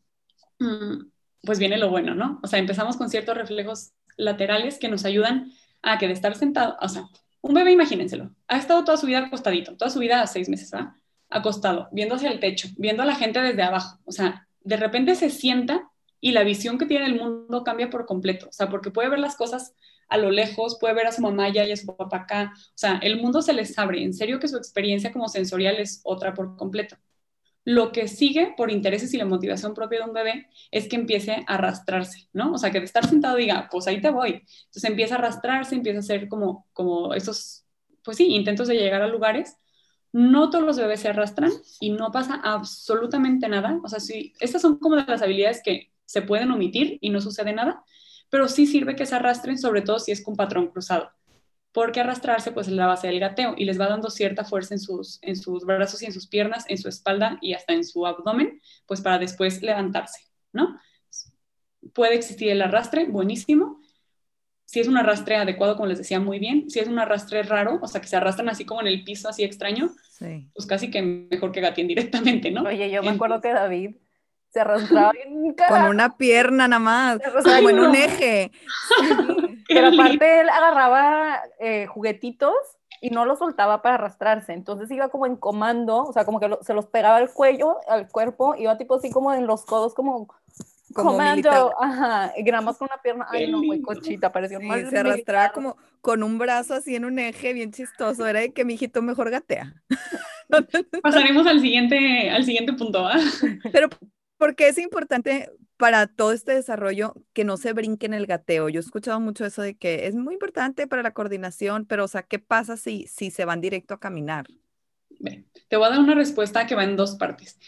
mm, pues viene lo bueno, ¿no? O sea, empezamos con ciertos reflejos laterales que nos ayudan a que de estar sentado, o sea, un bebé, imagínenselo, ha estado toda su vida acostadito, toda su vida a seis meses, ¿va? Acostado, viendo hacia el techo, viendo a la gente desde abajo, o sea, de repente se sienta y la visión que tiene el mundo cambia por completo, o sea, porque puede ver las cosas a lo lejos, puede ver a su mamá allá y a su papá acá, o sea, el mundo se les abre, en serio que su experiencia como sensorial es otra por completo. Lo que sigue por intereses y la motivación propia de un bebé es que empiece a arrastrarse, ¿no? O sea, que de estar sentado diga, pues ahí te voy. Entonces empieza a arrastrarse, empieza a hacer como, como esos, pues sí, intentos de llegar a lugares. No todos los bebés se arrastran y no pasa absolutamente nada. O sea, sí, estas son como las habilidades que se pueden omitir y no sucede nada, pero sí sirve que se arrastren, sobre todo si es con patrón cruzado, porque arrastrarse pues es la base del gateo y les va dando cierta fuerza en sus, en sus brazos y en sus piernas, en su espalda y hasta en su abdomen, pues para después levantarse, ¿no? Puede existir el arrastre, buenísimo. Si es un arrastre adecuado, como les decía, muy bien. Si es un arrastre raro, o sea, que se arrastran así como en el piso, así extraño, pues casi que mejor que gatien directamente, ¿no? Oye, yo me acuerdo que David se arrastraba Con una pierna nada más, como en un eje. Pero aparte él agarraba eh, juguetitos y no los soltaba para arrastrarse, entonces iba como en comando, o sea, como que se los pegaba al cuello, al cuerpo, iba tipo así como en los codos, como como comando, ajá, y con una pierna, ay no, muy cochita, pareció sí, se arrastraba como con un brazo así en un eje bien chistoso, era de que mi hijito mejor gatea. Pasaremos al siguiente, al siguiente punto, ¿ah? Pero porque es importante para todo este desarrollo que no se brinque en el gateo. Yo he escuchado mucho eso de que es muy importante para la coordinación, pero o sea, ¿qué pasa si, si se van directo a caminar? te voy a dar una respuesta que va en dos partes.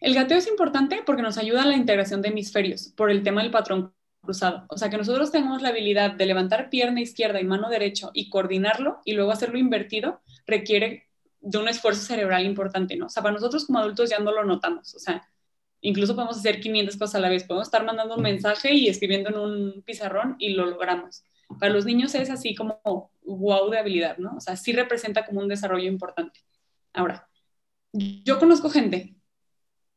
El gateo es importante porque nos ayuda a la integración de hemisferios por el tema del patrón cruzado. O sea, que nosotros tengamos la habilidad de levantar pierna izquierda y mano derecha y coordinarlo y luego hacerlo invertido requiere de un esfuerzo cerebral importante, ¿no? O sea, para nosotros como adultos ya no lo notamos. O sea, incluso podemos hacer 500 cosas a la vez, podemos estar mandando un mensaje y escribiendo en un pizarrón y lo logramos. Para los niños es así como wow de habilidad, ¿no? O sea, sí representa como un desarrollo importante. Ahora, yo conozco gente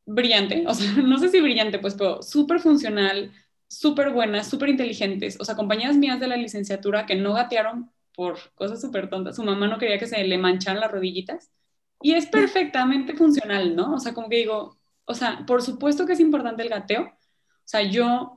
brillante, o sea, no sé si brillante, pues, pero súper funcional, súper buenas, súper inteligentes, o sea, compañeras mías de la licenciatura que no gatearon por cosas súper tontas. Su mamá no quería que se le mancharan las rodillitas y es perfectamente funcional, ¿no? O sea, como que digo, o sea, por supuesto que es importante el gateo. O sea, yo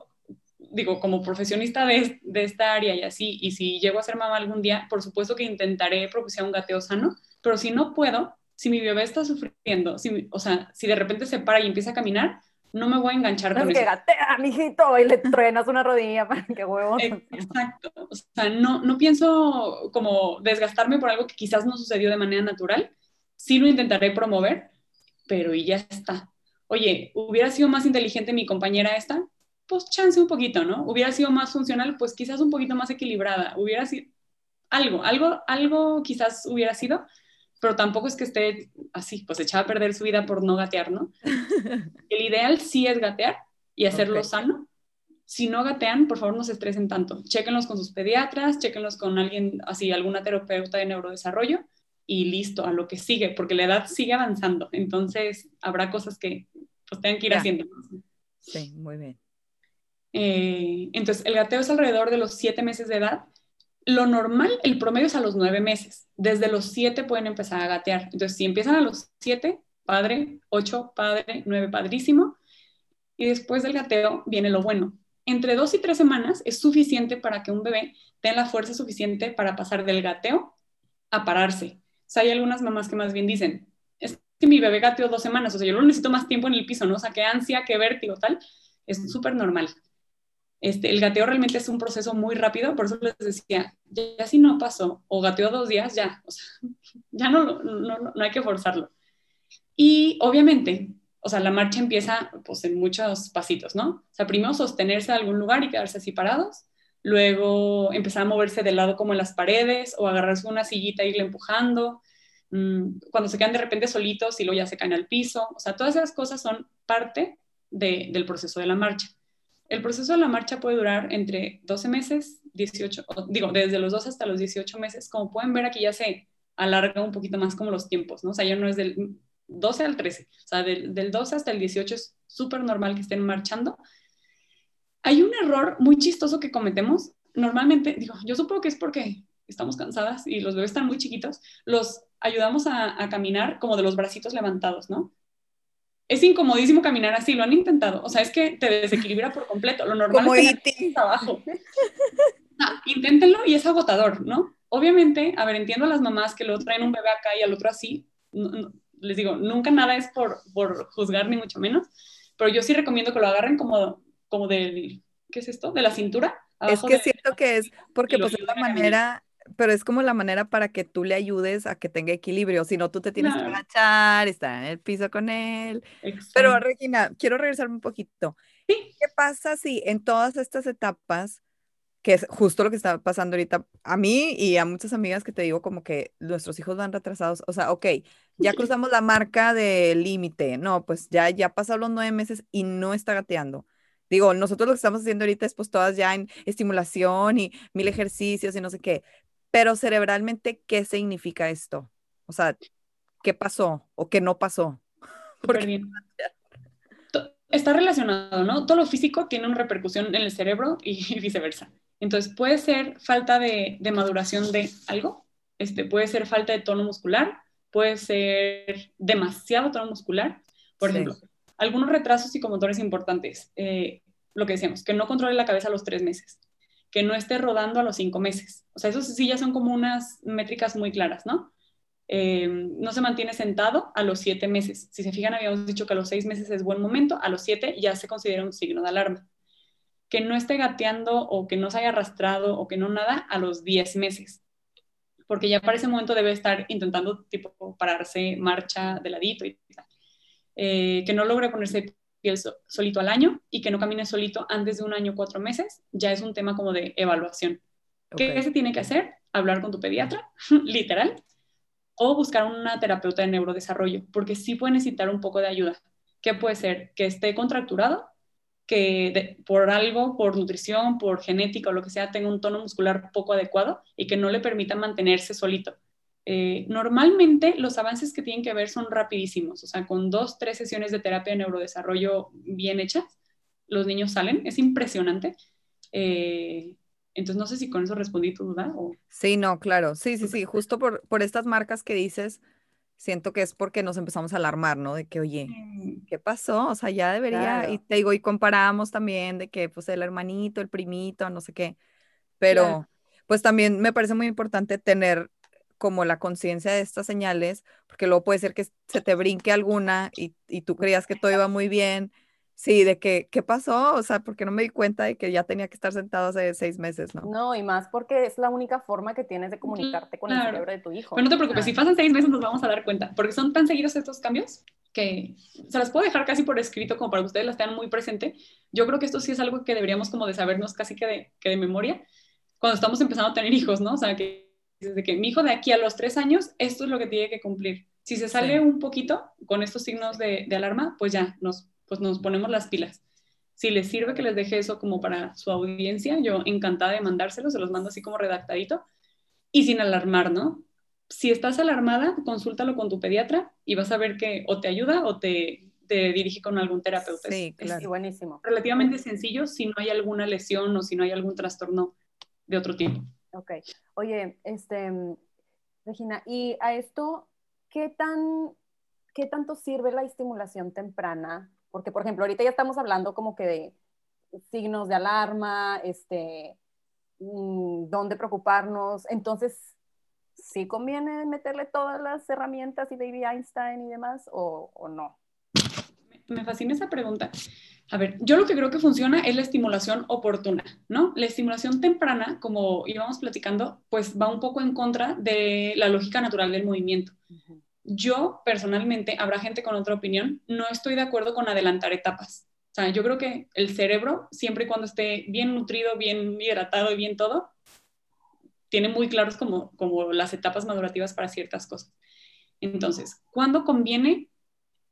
digo, como profesionista de, esta área y así, y si llego a ser mamá algún día, por supuesto que intentaré propiciar un gateo sano, pero si no puedo, si mi bebé está sufriendo, si, o sea, si de repente se para y empieza a caminar, no me voy a enganchar con es que gatea, mijito, y le truenas una rodilla para que huevos. Exacto. O sea, no, no pienso como desgastarme por algo que quizás no sucedió de manera natural. Sí lo intentaré promover, pero y ya está. Oye, ¿hubiera sido más inteligente mi compañera esta? Pues chance un poquito, ¿no? ¿Hubiera sido más funcional? Pues quizás un poquito más equilibrada. Hubiera sido algo, algo, algo quizás hubiera sido, pero tampoco es que esté así, pues echada a perder su vida por no gatear, ¿no? El ideal sí es gatear y hacerlo sano. Si no gatean, por favor no se estresen tanto. Chéquenlos con sus pediatras, chéquenlos con alguien, así, alguna terapeuta de neurodesarrollo y listo, a lo que sigue, porque la edad sigue avanzando. Entonces, habrá cosas que pues tengan que ir haciendo. Sí, muy bien. Eh, entonces, el gateo es alrededor de los siete meses de edad lo normal, el promedio es a los nueve meses. Desde los siete pueden empezar a gatear. Entonces, si empiezan a los siete, padre, ocho, padre, nueve, padrísimo. Y después del gateo viene lo bueno. Entre dos y tres semanas es suficiente para que un bebé tenga la fuerza suficiente para pasar del gateo a pararse. Sea, hay algunas mamás que más bien dicen, es que mi bebé gateó dos semanas, o sea, yo lo necesito más tiempo en el piso, ¿no? O sea, qué ansia, qué vértigo, tal. Es súper normal. Este, el gateo realmente es un proceso muy rápido, por eso les decía, ya, si no pasó o gateó dos días, ya, o sea, ya no, no, no, hay que forzarlo. Y obviamente, o sea, la marcha empieza pues en muchos pasitos, ¿no? O sea, primero sostenerse a algún lugar y quedarse así parados, luego empezar a moverse de lado como en las paredes o agarrarse una sillita e irle empujando, mm, cuando se quedan de repente solitos y luego ya se caen al piso, o sea, todas esas cosas son parte del proceso de la marcha. El proceso de la marcha puede durar entre 12 meses, 18, digo, desde los 12 hasta los 18 meses. Como pueden ver aquí ya se alarga un poquito más como los tiempos, ¿no? O sea, ya no es del 12 al 13, o sea, del, 12 hasta el 18 es súper normal que estén marchando. Hay un error muy chistoso que cometemos. Normalmente, digo, yo supongo que es porque estamos cansadas y los bebés están muy chiquitos, los ayudamos a, a caminar como de los bracitos levantados, ¿no? es incomodísimo caminar así, lo han intentado. O sea, es que te desequilibra por completo. Lo normal es que abajo. inténtenlo y es agotador, ¿no? Obviamente, a ver, entiendo a las mamás que lo traen un bebé acá y al otro así. les digo, nunca nada es por, por juzgar ni mucho menos, pero yo sí recomiendo que lo agarren como, como del, ¿qué es esto? De la cintura. Es que siento que es porque pues es la manera, pero es como la manera para que tú le ayudes a que tenga equilibrio, si no tú te tienes que agachar, estar en el piso con él. Pero Regina, quiero regresarme un poquito. ¿Qué pasa si en todas estas etapas, que es justo lo que está pasando ahorita a mí y a muchas amigas que te digo como que nuestros hijos van retrasados, o sea, ok, ya cruzamos la marca de límite, no, pues ya, ya pasaron los nueve meses y no está gateando. Digo, nosotros lo que estamos haciendo ahorita es pues todas ya en estimulación y mil ejercicios y no sé qué, pero cerebralmente, ¿qué significa esto? O sea, ¿qué pasó o qué no pasó? bien. Está relacionado, ¿no? Todo lo físico tiene una repercusión en el cerebro y viceversa. Entonces, puede ser falta de, maduración de algo, este, puede ser falta de tono muscular, puede ser demasiado tono muscular. Por ejemplo, algunos retrasos psicomotores importantes. Eh, lo que decíamos, que no controle la cabeza a los tres meses que no esté rodando a los cinco meses. O sea, eso sí ya son como unas métricas muy claras, ¿no? Eh, no se mantiene sentado a los siete meses. Si se fijan, habíamos dicho que a los seis meses es buen momento, a los siete ya se considera un signo de alarma. Que no esté gateando o que no se haya arrastrado o que no nada a los diez meses. Porque ya para ese momento debe estar intentando tipo pararse, marcha de ladito y tal. Eh, que no logre ponerse piel solito al año y que no camine solito antes de un año, cuatro meses, ya es un tema como de evaluación. ¿Qué se tiene que hacer? Hablar con tu pediatra, literal, o buscar una terapeuta de neurodesarrollo, porque sí puede necesitar un poco de ayuda. ¿Qué puede ser? Que esté contracturado, que por algo, por nutrición, por genética o lo que sea, tenga un tono muscular poco adecuado y que no le permita mantenerse solito. Eh, normalmente los avances que tienen que ver son rapidísimos, o sea, con dos, tres sesiones de terapia de neurodesarrollo bien hechas, los niños salen, es impresionante. Eh, entonces, no sé si con eso respondí tu duda. O... Sí, no, claro, sí, sí, sí, justo por, por estas marcas que dices, siento que es porque nos empezamos a alarmar, ¿no? De que, oye, ¿qué pasó? O sea, ya debería, y te digo, y comparamos también de que, pues, el hermanito, el primito, no sé qué, pero, pues también me parece muy importante tener como la conciencia de estas señales, porque luego puede ser que se te brinque alguna y, tú creías que todo iba muy bien, Sí, de que, ¿qué pasó? O sea, porque no me di cuenta de que ya tenía que estar sentado hace seis meses, ¿no? No, y más porque es la única forma que tienes de comunicarte con el cerebro de tu hijo. Pero no te preocupes, si pasan seis meses nos vamos a dar cuenta, porque son tan seguidos estos cambios que se las puedo dejar casi por escrito como para que ustedes las tengan muy presente. Yo creo que esto sí es algo que deberíamos como de sabernos casi que de, que de memoria cuando estamos empezando a tener hijos, ¿no? O sea, que desde que mi hijo de aquí a los tres años, esto es lo que tiene que cumplir. Si se sale un poquito con estos signos de, de alarma, pues ya nos pues nos ponemos las pilas. Si les sirve que les deje eso como para su audiencia, yo encantada de mandárselos, se los mando así como redactadito y sin alarmar, ¿no? Si estás alarmada, consúltalo con tu pediatra y vas a ver que o te ayuda o te, te dirige con algún terapeuta. Sí, claro. buenísimo. Relativamente sencillo si no hay alguna lesión o si no hay algún trastorno de otro tipo. Ok. Oye, este, Regina, y a esto, ¿qué tan, qué tanto sirve la estimulación temprana porque, por ejemplo, ahorita ya estamos hablando como que de signos de alarma, este, mm, dónde preocuparnos. Entonces, ¿sí conviene meterle todas las herramientas y Baby Einstein y demás o, o no? Me fascina esa pregunta. A ver, yo lo que creo que funciona es la estimulación oportuna, ¿no? La estimulación temprana, como íbamos platicando, pues va un poco en contra de la lógica natural del movimiento. Yo personalmente, habrá gente con otra opinión, no estoy de acuerdo con adelantar etapas. O sea, yo creo que el cerebro, siempre y cuando esté bien nutrido, bien hidratado y bien todo, tiene muy claros como, como las etapas madurativas para ciertas cosas. Entonces, ¿cuándo conviene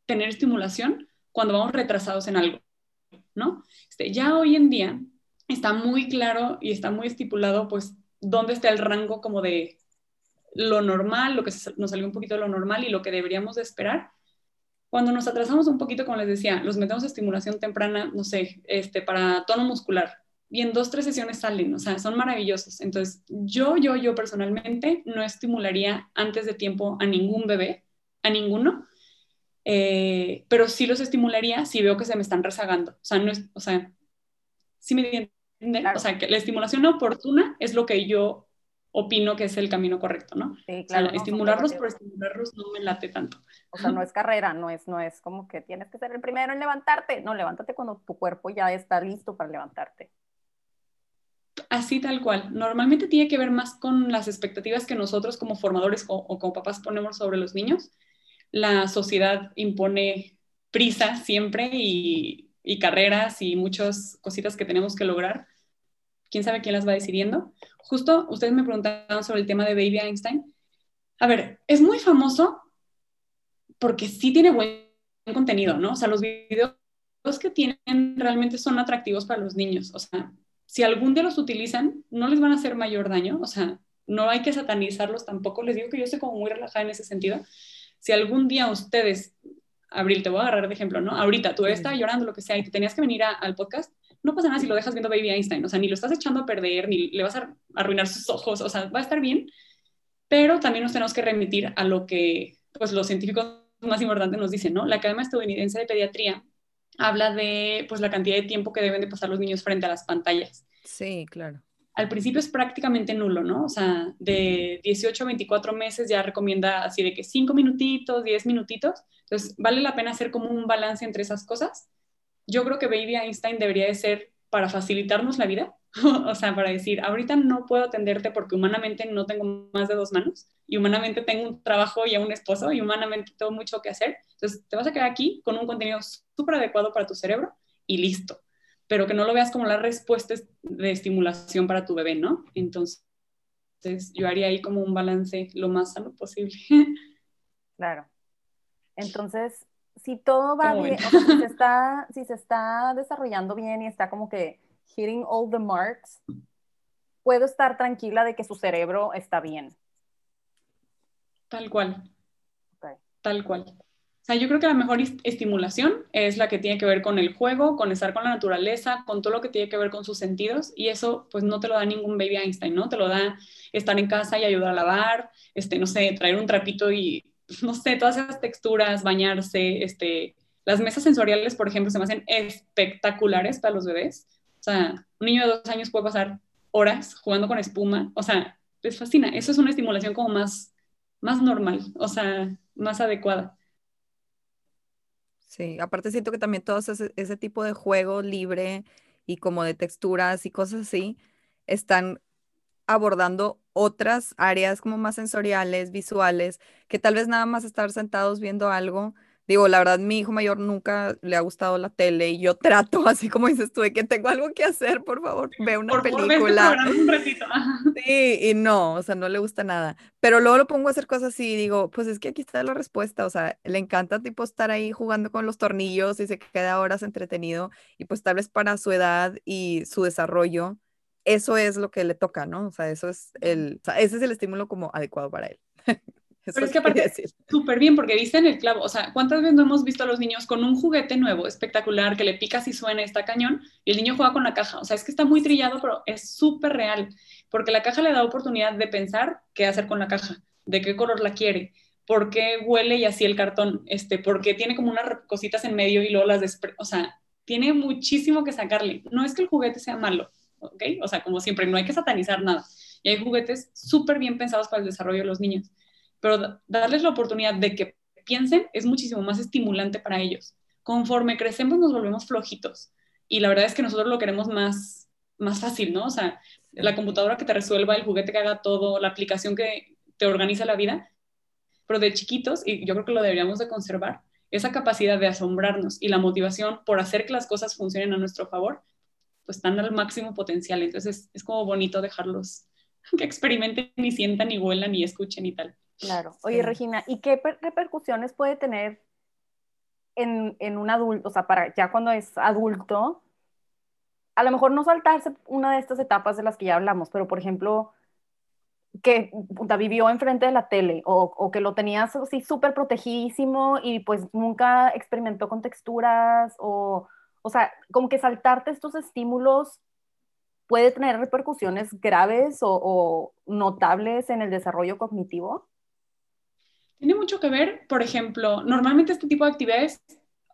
tener estimulación? Cuando vamos retrasados en algo, ¿no? Este, ya hoy en día está muy claro y está muy estipulado, pues, dónde está el rango como de lo normal, lo que nos salió un poquito de lo normal y lo que deberíamos de esperar. Cuando nos atrasamos un poquito, como les decía, los metemos a estimulación temprana, no sé, este, para tono muscular. Y en dos, tres sesiones salen, o sea, son maravillosos. Entonces, yo, yo, yo personalmente no estimularía antes de tiempo a ningún bebé, a ninguno, eh, pero sí los estimularía si veo que se me están rezagando. O sea, no es, o sea, sí me entienden. O sea, que la estimulación oportuna es lo que yo opino que es el camino correcto, ¿no? Sí, claro. estimularlos por estimularlos no me late tanto. O sea, no es carrera, no es, no es como que tienes que ser el primero en levantarte. No, levántate cuando tu cuerpo ya está listo para levantarte. Así tal cual. Normalmente tiene que ver más con las expectativas que nosotros como formadores o, como papás ponemos sobre los niños. La sociedad impone prisa siempre y, carreras y muchas cositas que tenemos que lograr quién sabe quién las va decidiendo. Justo ustedes me preguntaban sobre el tema de Baby Einstein. A ver, es muy famoso porque sí tiene buen contenido, ¿no? O sea, los videos que tienen realmente son atractivos para los niños. O sea, si algún día los utilizan, no les van a hacer mayor daño. O sea, no hay que satanizarlos tampoco. Les digo que yo estoy como muy relajada en ese sentido. Si algún día ustedes, Abril, te voy a agarrar de ejemplo, ¿no? Ahorita tú estás llorando, lo que sea, y te tenías que venir al podcast, no pasa nada si lo dejas viendo Baby Einstein, o sea, ni lo estás echando a perder, ni le vas a arruinar sus ojos, o sea, va a estar bien, pero también nos tenemos que remitir a lo que, pues, los científicos más importantes nos dicen, ¿no? La Academia Estadounidense de Pediatría habla de, pues, la cantidad de tiempo que deben de pasar los niños frente a las pantallas. Sí, claro. Al principio es prácticamente nulo, ¿no? O sea, de 18 a 24 meses ya recomienda así de que 5 minutitos, 10 minutitos. Entonces, vale la pena hacer como un balance entre esas cosas yo creo que Baby Einstein debería de ser para facilitarnos la vida, o sea, para decir, ahorita no puedo atenderte porque humanamente no tengo más de dos manos y humanamente tengo un trabajo y a un esposo y humanamente tengo mucho que hacer. Entonces, te vas a quedar aquí con un contenido súper adecuado para tu cerebro y listo. Pero que no lo veas como las respuestas de estimulación para tu bebé, ¿no? Entonces, yo haría ahí como un balance lo más sano posible. Claro. Entonces, si todo va bien, si, se está, si se está desarrollando bien y está como que hitting all the marks, puedo estar tranquila de que su cerebro está bien. Tal cual. Tal cual. Sea, yo creo que la mejor estimulación es la que tiene que ver con el juego, con estar con la naturaleza, con todo lo que tiene que ver con sus sentidos y eso pues no te lo da ningún baby Einstein, ¿no? Te lo da estar en casa y ayudar a lavar, este, no sé, traer un trapito y no sé, todas esas texturas, bañarse, este, las mesas sensoriales, por ejemplo, se me hacen espectaculares para los bebés. O sea, un niño de dos años puede pasar horas jugando con espuma. O sea, les fascina. Eso es una estimulación como más, más normal, o sea, más adecuada. Sí, aparte siento que también todo ese, ese tipo de juego libre y como de texturas y cosas así están abordando otras áreas como más sensoriales, visuales, que tal vez nada más estar sentados viendo algo Digo, la verdad, mi hijo mayor nunca le ha gustado la tele y yo trato, así como dices tú, de que tengo algo que hacer, por favor, ve una película. un ratito. Sí, y no, o sea, no le gusta nada. Pero luego lo pongo a hacer cosas así y digo, pues es que aquí está la respuesta, o sea, le encanta tipo estar ahí jugando con los tornillos y se queda horas entretenido y pues tal vez para su edad y su desarrollo, eso es lo que le toca, ¿no? O sea, eso es el, o sea, ese es el estímulo como adecuado para él. Pero es que aparte, súper bien, porque viste en el clavo, o sea, ¿cuántas veces no hemos visto a los niños con un juguete nuevo, espectacular, que le picas y suena, está cañón, y el niño juega con la caja? O sea, es que está muy trillado, pero es súper real, porque la caja le da oportunidad de pensar qué hacer con la caja, de qué color la quiere, por qué huele y así el cartón, este, porque tiene como unas cositas en medio y luego las despre o sea, tiene muchísimo que sacarle. No es que el juguete sea malo, ¿ok? O sea, como siempre, no hay que satanizar nada. Y hay juguetes súper bien pensados para el desarrollo de los niños pero darles la oportunidad de que piensen es muchísimo más estimulante para ellos. Conforme crecemos nos volvemos flojitos y la verdad es que nosotros lo queremos más, más fácil, ¿no? O sea, la computadora que te resuelva, el juguete que haga todo, la aplicación que te organiza la vida, pero de chiquitos, y yo creo que lo deberíamos de conservar, esa capacidad de asombrarnos y la motivación por hacer que las cosas funcionen a nuestro favor, pues están al máximo potencial. Entonces es, como bonito dejarlos que experimenten y sientan y vuelan y escuchen y tal. Claro. Oye, Regina, ¿y qué repercusiones puede tener en, en, un adulto, o sea, para ya cuando es adulto? A lo mejor no saltarse una de estas etapas de las que ya hablamos, pero por ejemplo, que vivió enfrente de la tele o, o que lo tenías así súper protegidísimo y pues nunca experimentó con texturas o, o sea, como que saltarte estos estímulos puede tener repercusiones graves o, o notables en el desarrollo cognitivo. Tiene mucho que ver, por ejemplo, normalmente este tipo de actividades,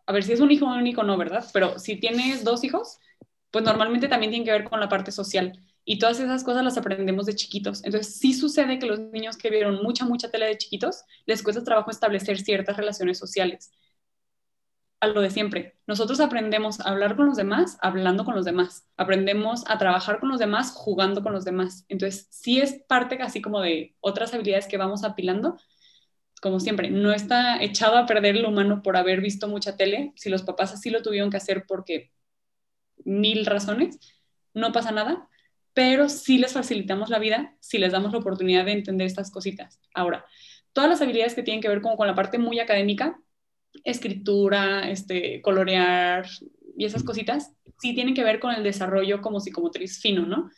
a ver si es un hijo o un hijo no, ¿verdad? Pero si tienes dos hijos, pues normalmente también tienen que ver con la parte social. Y todas esas cosas las aprendemos de chiquitos. Entonces, sí sucede que los niños que vieron mucha, mucha tele de chiquitos, les cuesta trabajo establecer ciertas relaciones sociales. A lo de siempre. Nosotros aprendemos a hablar con los demás hablando con los demás. Aprendemos a trabajar con los demás jugando con los demás. Entonces, sí es parte casi como de otras habilidades que vamos apilando, como siempre, no está echado a perder el humano por haber visto mucha tele. Si los papás así lo tuvieron que hacer porque mil razones, no pasa nada, pero sí les facilitamos la vida si les damos la oportunidad de entender estas cositas. Ahora, todas las habilidades que tienen que ver como con la parte muy académica, escritura, este, colorear y esas cositas, sí tienen que ver con el desarrollo como psicomotriz fino, ¿no?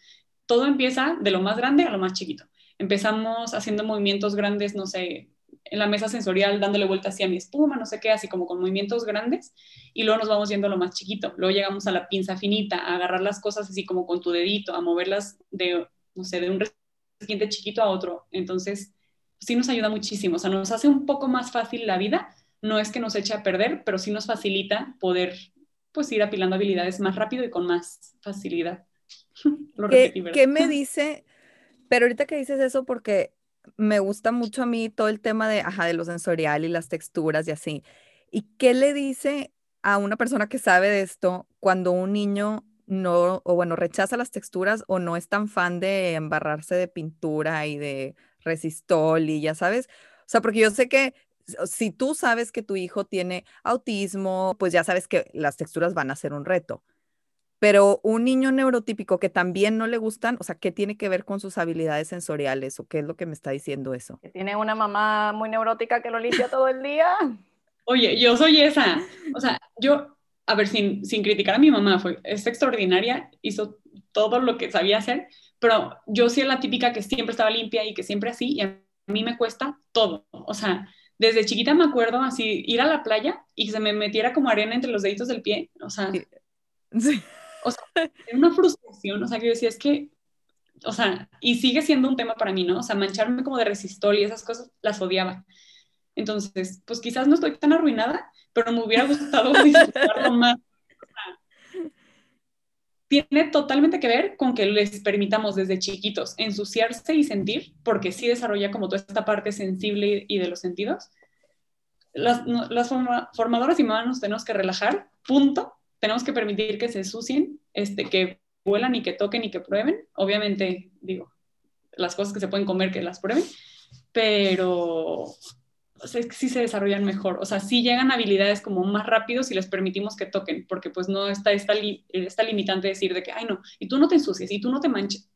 Todo empieza de lo más grande a lo más chiquito. Empezamos haciendo movimientos grandes, no sé, en la mesa sensorial dándole vuelta hacia mi espuma, no sé qué, así como con movimientos grandes, y luego nos vamos yendo a lo más chiquito. Luego llegamos a la pinza finita, a agarrar las cosas así como con tu dedito, a moverlas de, no sé, de un recipiente chiquito a otro. Entonces, sí nos ayuda muchísimo, o sea, nos hace un poco más fácil la vida, no es que nos eche a perder, pero sí nos facilita poder, pues, ir apilando habilidades más rápido y con más facilidad. ¿Qué, ¿Qué me dice? Pero ahorita que dices eso, porque me gusta mucho a mí todo el tema de, ajá, de lo sensorial y las texturas y así. ¿Y qué le dice a una persona que sabe de esto cuando un niño no, o bueno, rechaza las texturas o no es tan fan de embarrarse de pintura y de resistol y ya sabes? O sea, porque yo sé que si tú sabes que tu hijo tiene autismo, pues ya sabes que las texturas van a ser un reto. Pero un niño neurotípico que también no le gustan, o sea, ¿qué tiene que ver con sus habilidades sensoriales o qué es lo que me está diciendo eso? Que tiene una mamá muy neurótica que lo limpia todo el día. Oye, yo soy esa. O sea, yo, a ver, sin, sin criticar a mi mamá, fue, es extraordinaria, hizo todo lo que sabía hacer, pero yo sí era la típica que siempre estaba limpia y que siempre así, y a mí me cuesta todo. O sea, desde chiquita me acuerdo así, ir a la playa y que se me metiera como arena entre los deditos del pie. O sea, sí o sea, era una frustración, o sea, que yo decía, es que, o sea, y sigue siendo un tema para mí, ¿no? O sea, mancharme como de resistol y esas cosas las odiaba. Entonces, pues quizás no estoy tan arruinada, pero me hubiera gustado disfrutarlo más. tiene totalmente que ver con que les permitamos desde chiquitos ensuciarse y sentir, porque sí desarrolla como toda esta parte sensible y de los sentidos, las, las formadoras y mamás nos tenemos que relajar, punto. Tenemos que permitir que se sucien, este, que vuelan y que toquen y que prueben. Obviamente, digo, las cosas que se pueden comer, que las prueben, pero es que sí se desarrollan mejor. O sea, sí llegan habilidades como más rápido si les permitimos que toquen, porque pues no está esta, esta limitante de decir de que, ay no, y tú no te ensucies, y tú no te manches.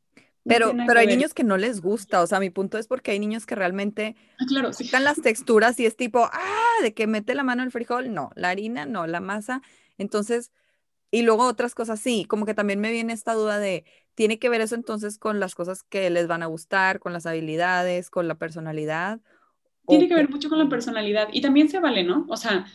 pero, pero hay niños que no les gusta, o sea, mi punto es porque hay niños que realmente ah, claro, están las texturas y es tipo, ah, de que mete la mano el frijol, no, la harina, no, la masa. Entonces, y luego otras cosas, sí, como que también me viene esta duda de, ¿tiene que ver eso entonces con las cosas que les van a gustar, con las habilidades, con la personalidad? Tiene que ver mucho con la personalidad y también se vale, ¿no? O sea,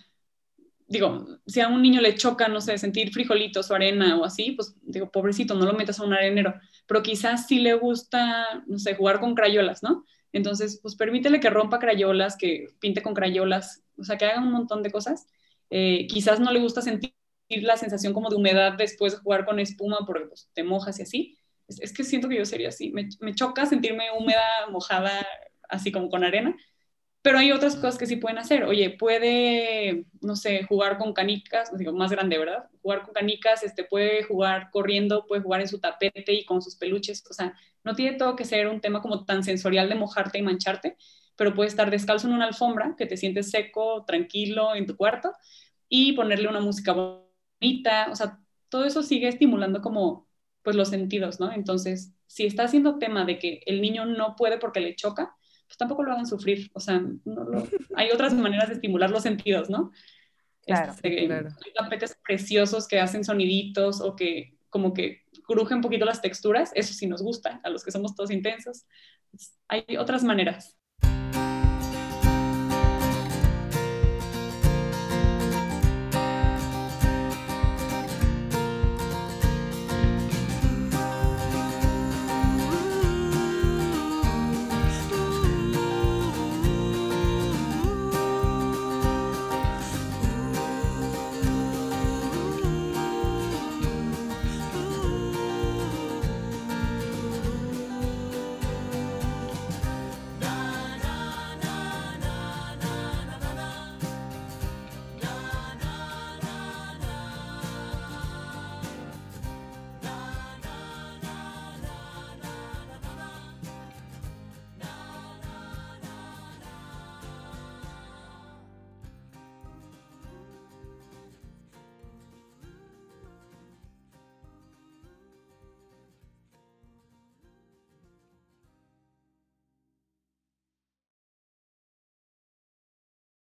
digo, si a un niño le choca, no sé, sentir frijolitos o arena o así, pues digo, pobrecito, no lo metas a un arenero, pero quizás sí le gusta, no sé, jugar con crayolas, ¿no? Entonces, pues permítele que rompa crayolas, que pinte con crayolas, o sea, que haga un montón de cosas. Eh, quizás no le gusta sentir la sensación como de humedad después de jugar con espuma porque pues, te mojas y así. Es, que siento que yo sería así. Me, me choca sentirme húmeda, mojada, así como con arena pero hay otras cosas que sí pueden hacer. Oye, puede, no sé, jugar con canicas, digo, más grande, ¿verdad? Jugar con canicas, este, puede jugar corriendo, puede jugar en su tapete y con sus peluches. O sea, no tiene todo que ser un tema como tan sensorial de mojarte y mancharte, pero puede estar descalzo en una alfombra, que te sientes seco, tranquilo en tu cuarto, y ponerle una música bonita. O sea, todo eso sigue estimulando como, pues, los sentidos, ¿no? Entonces, si está haciendo tema de que el niño no puede porque le choca, pues tampoco lo hagan sufrir. O sea, hay otras maneras de estimular los sentidos, ¿no? Claro, este, claro. Hay tapetes preciosos que hacen soniditos o que como que crujen un poquito las texturas, eso sí nos gusta, a los que somos todos intensos. Hay otras maneras.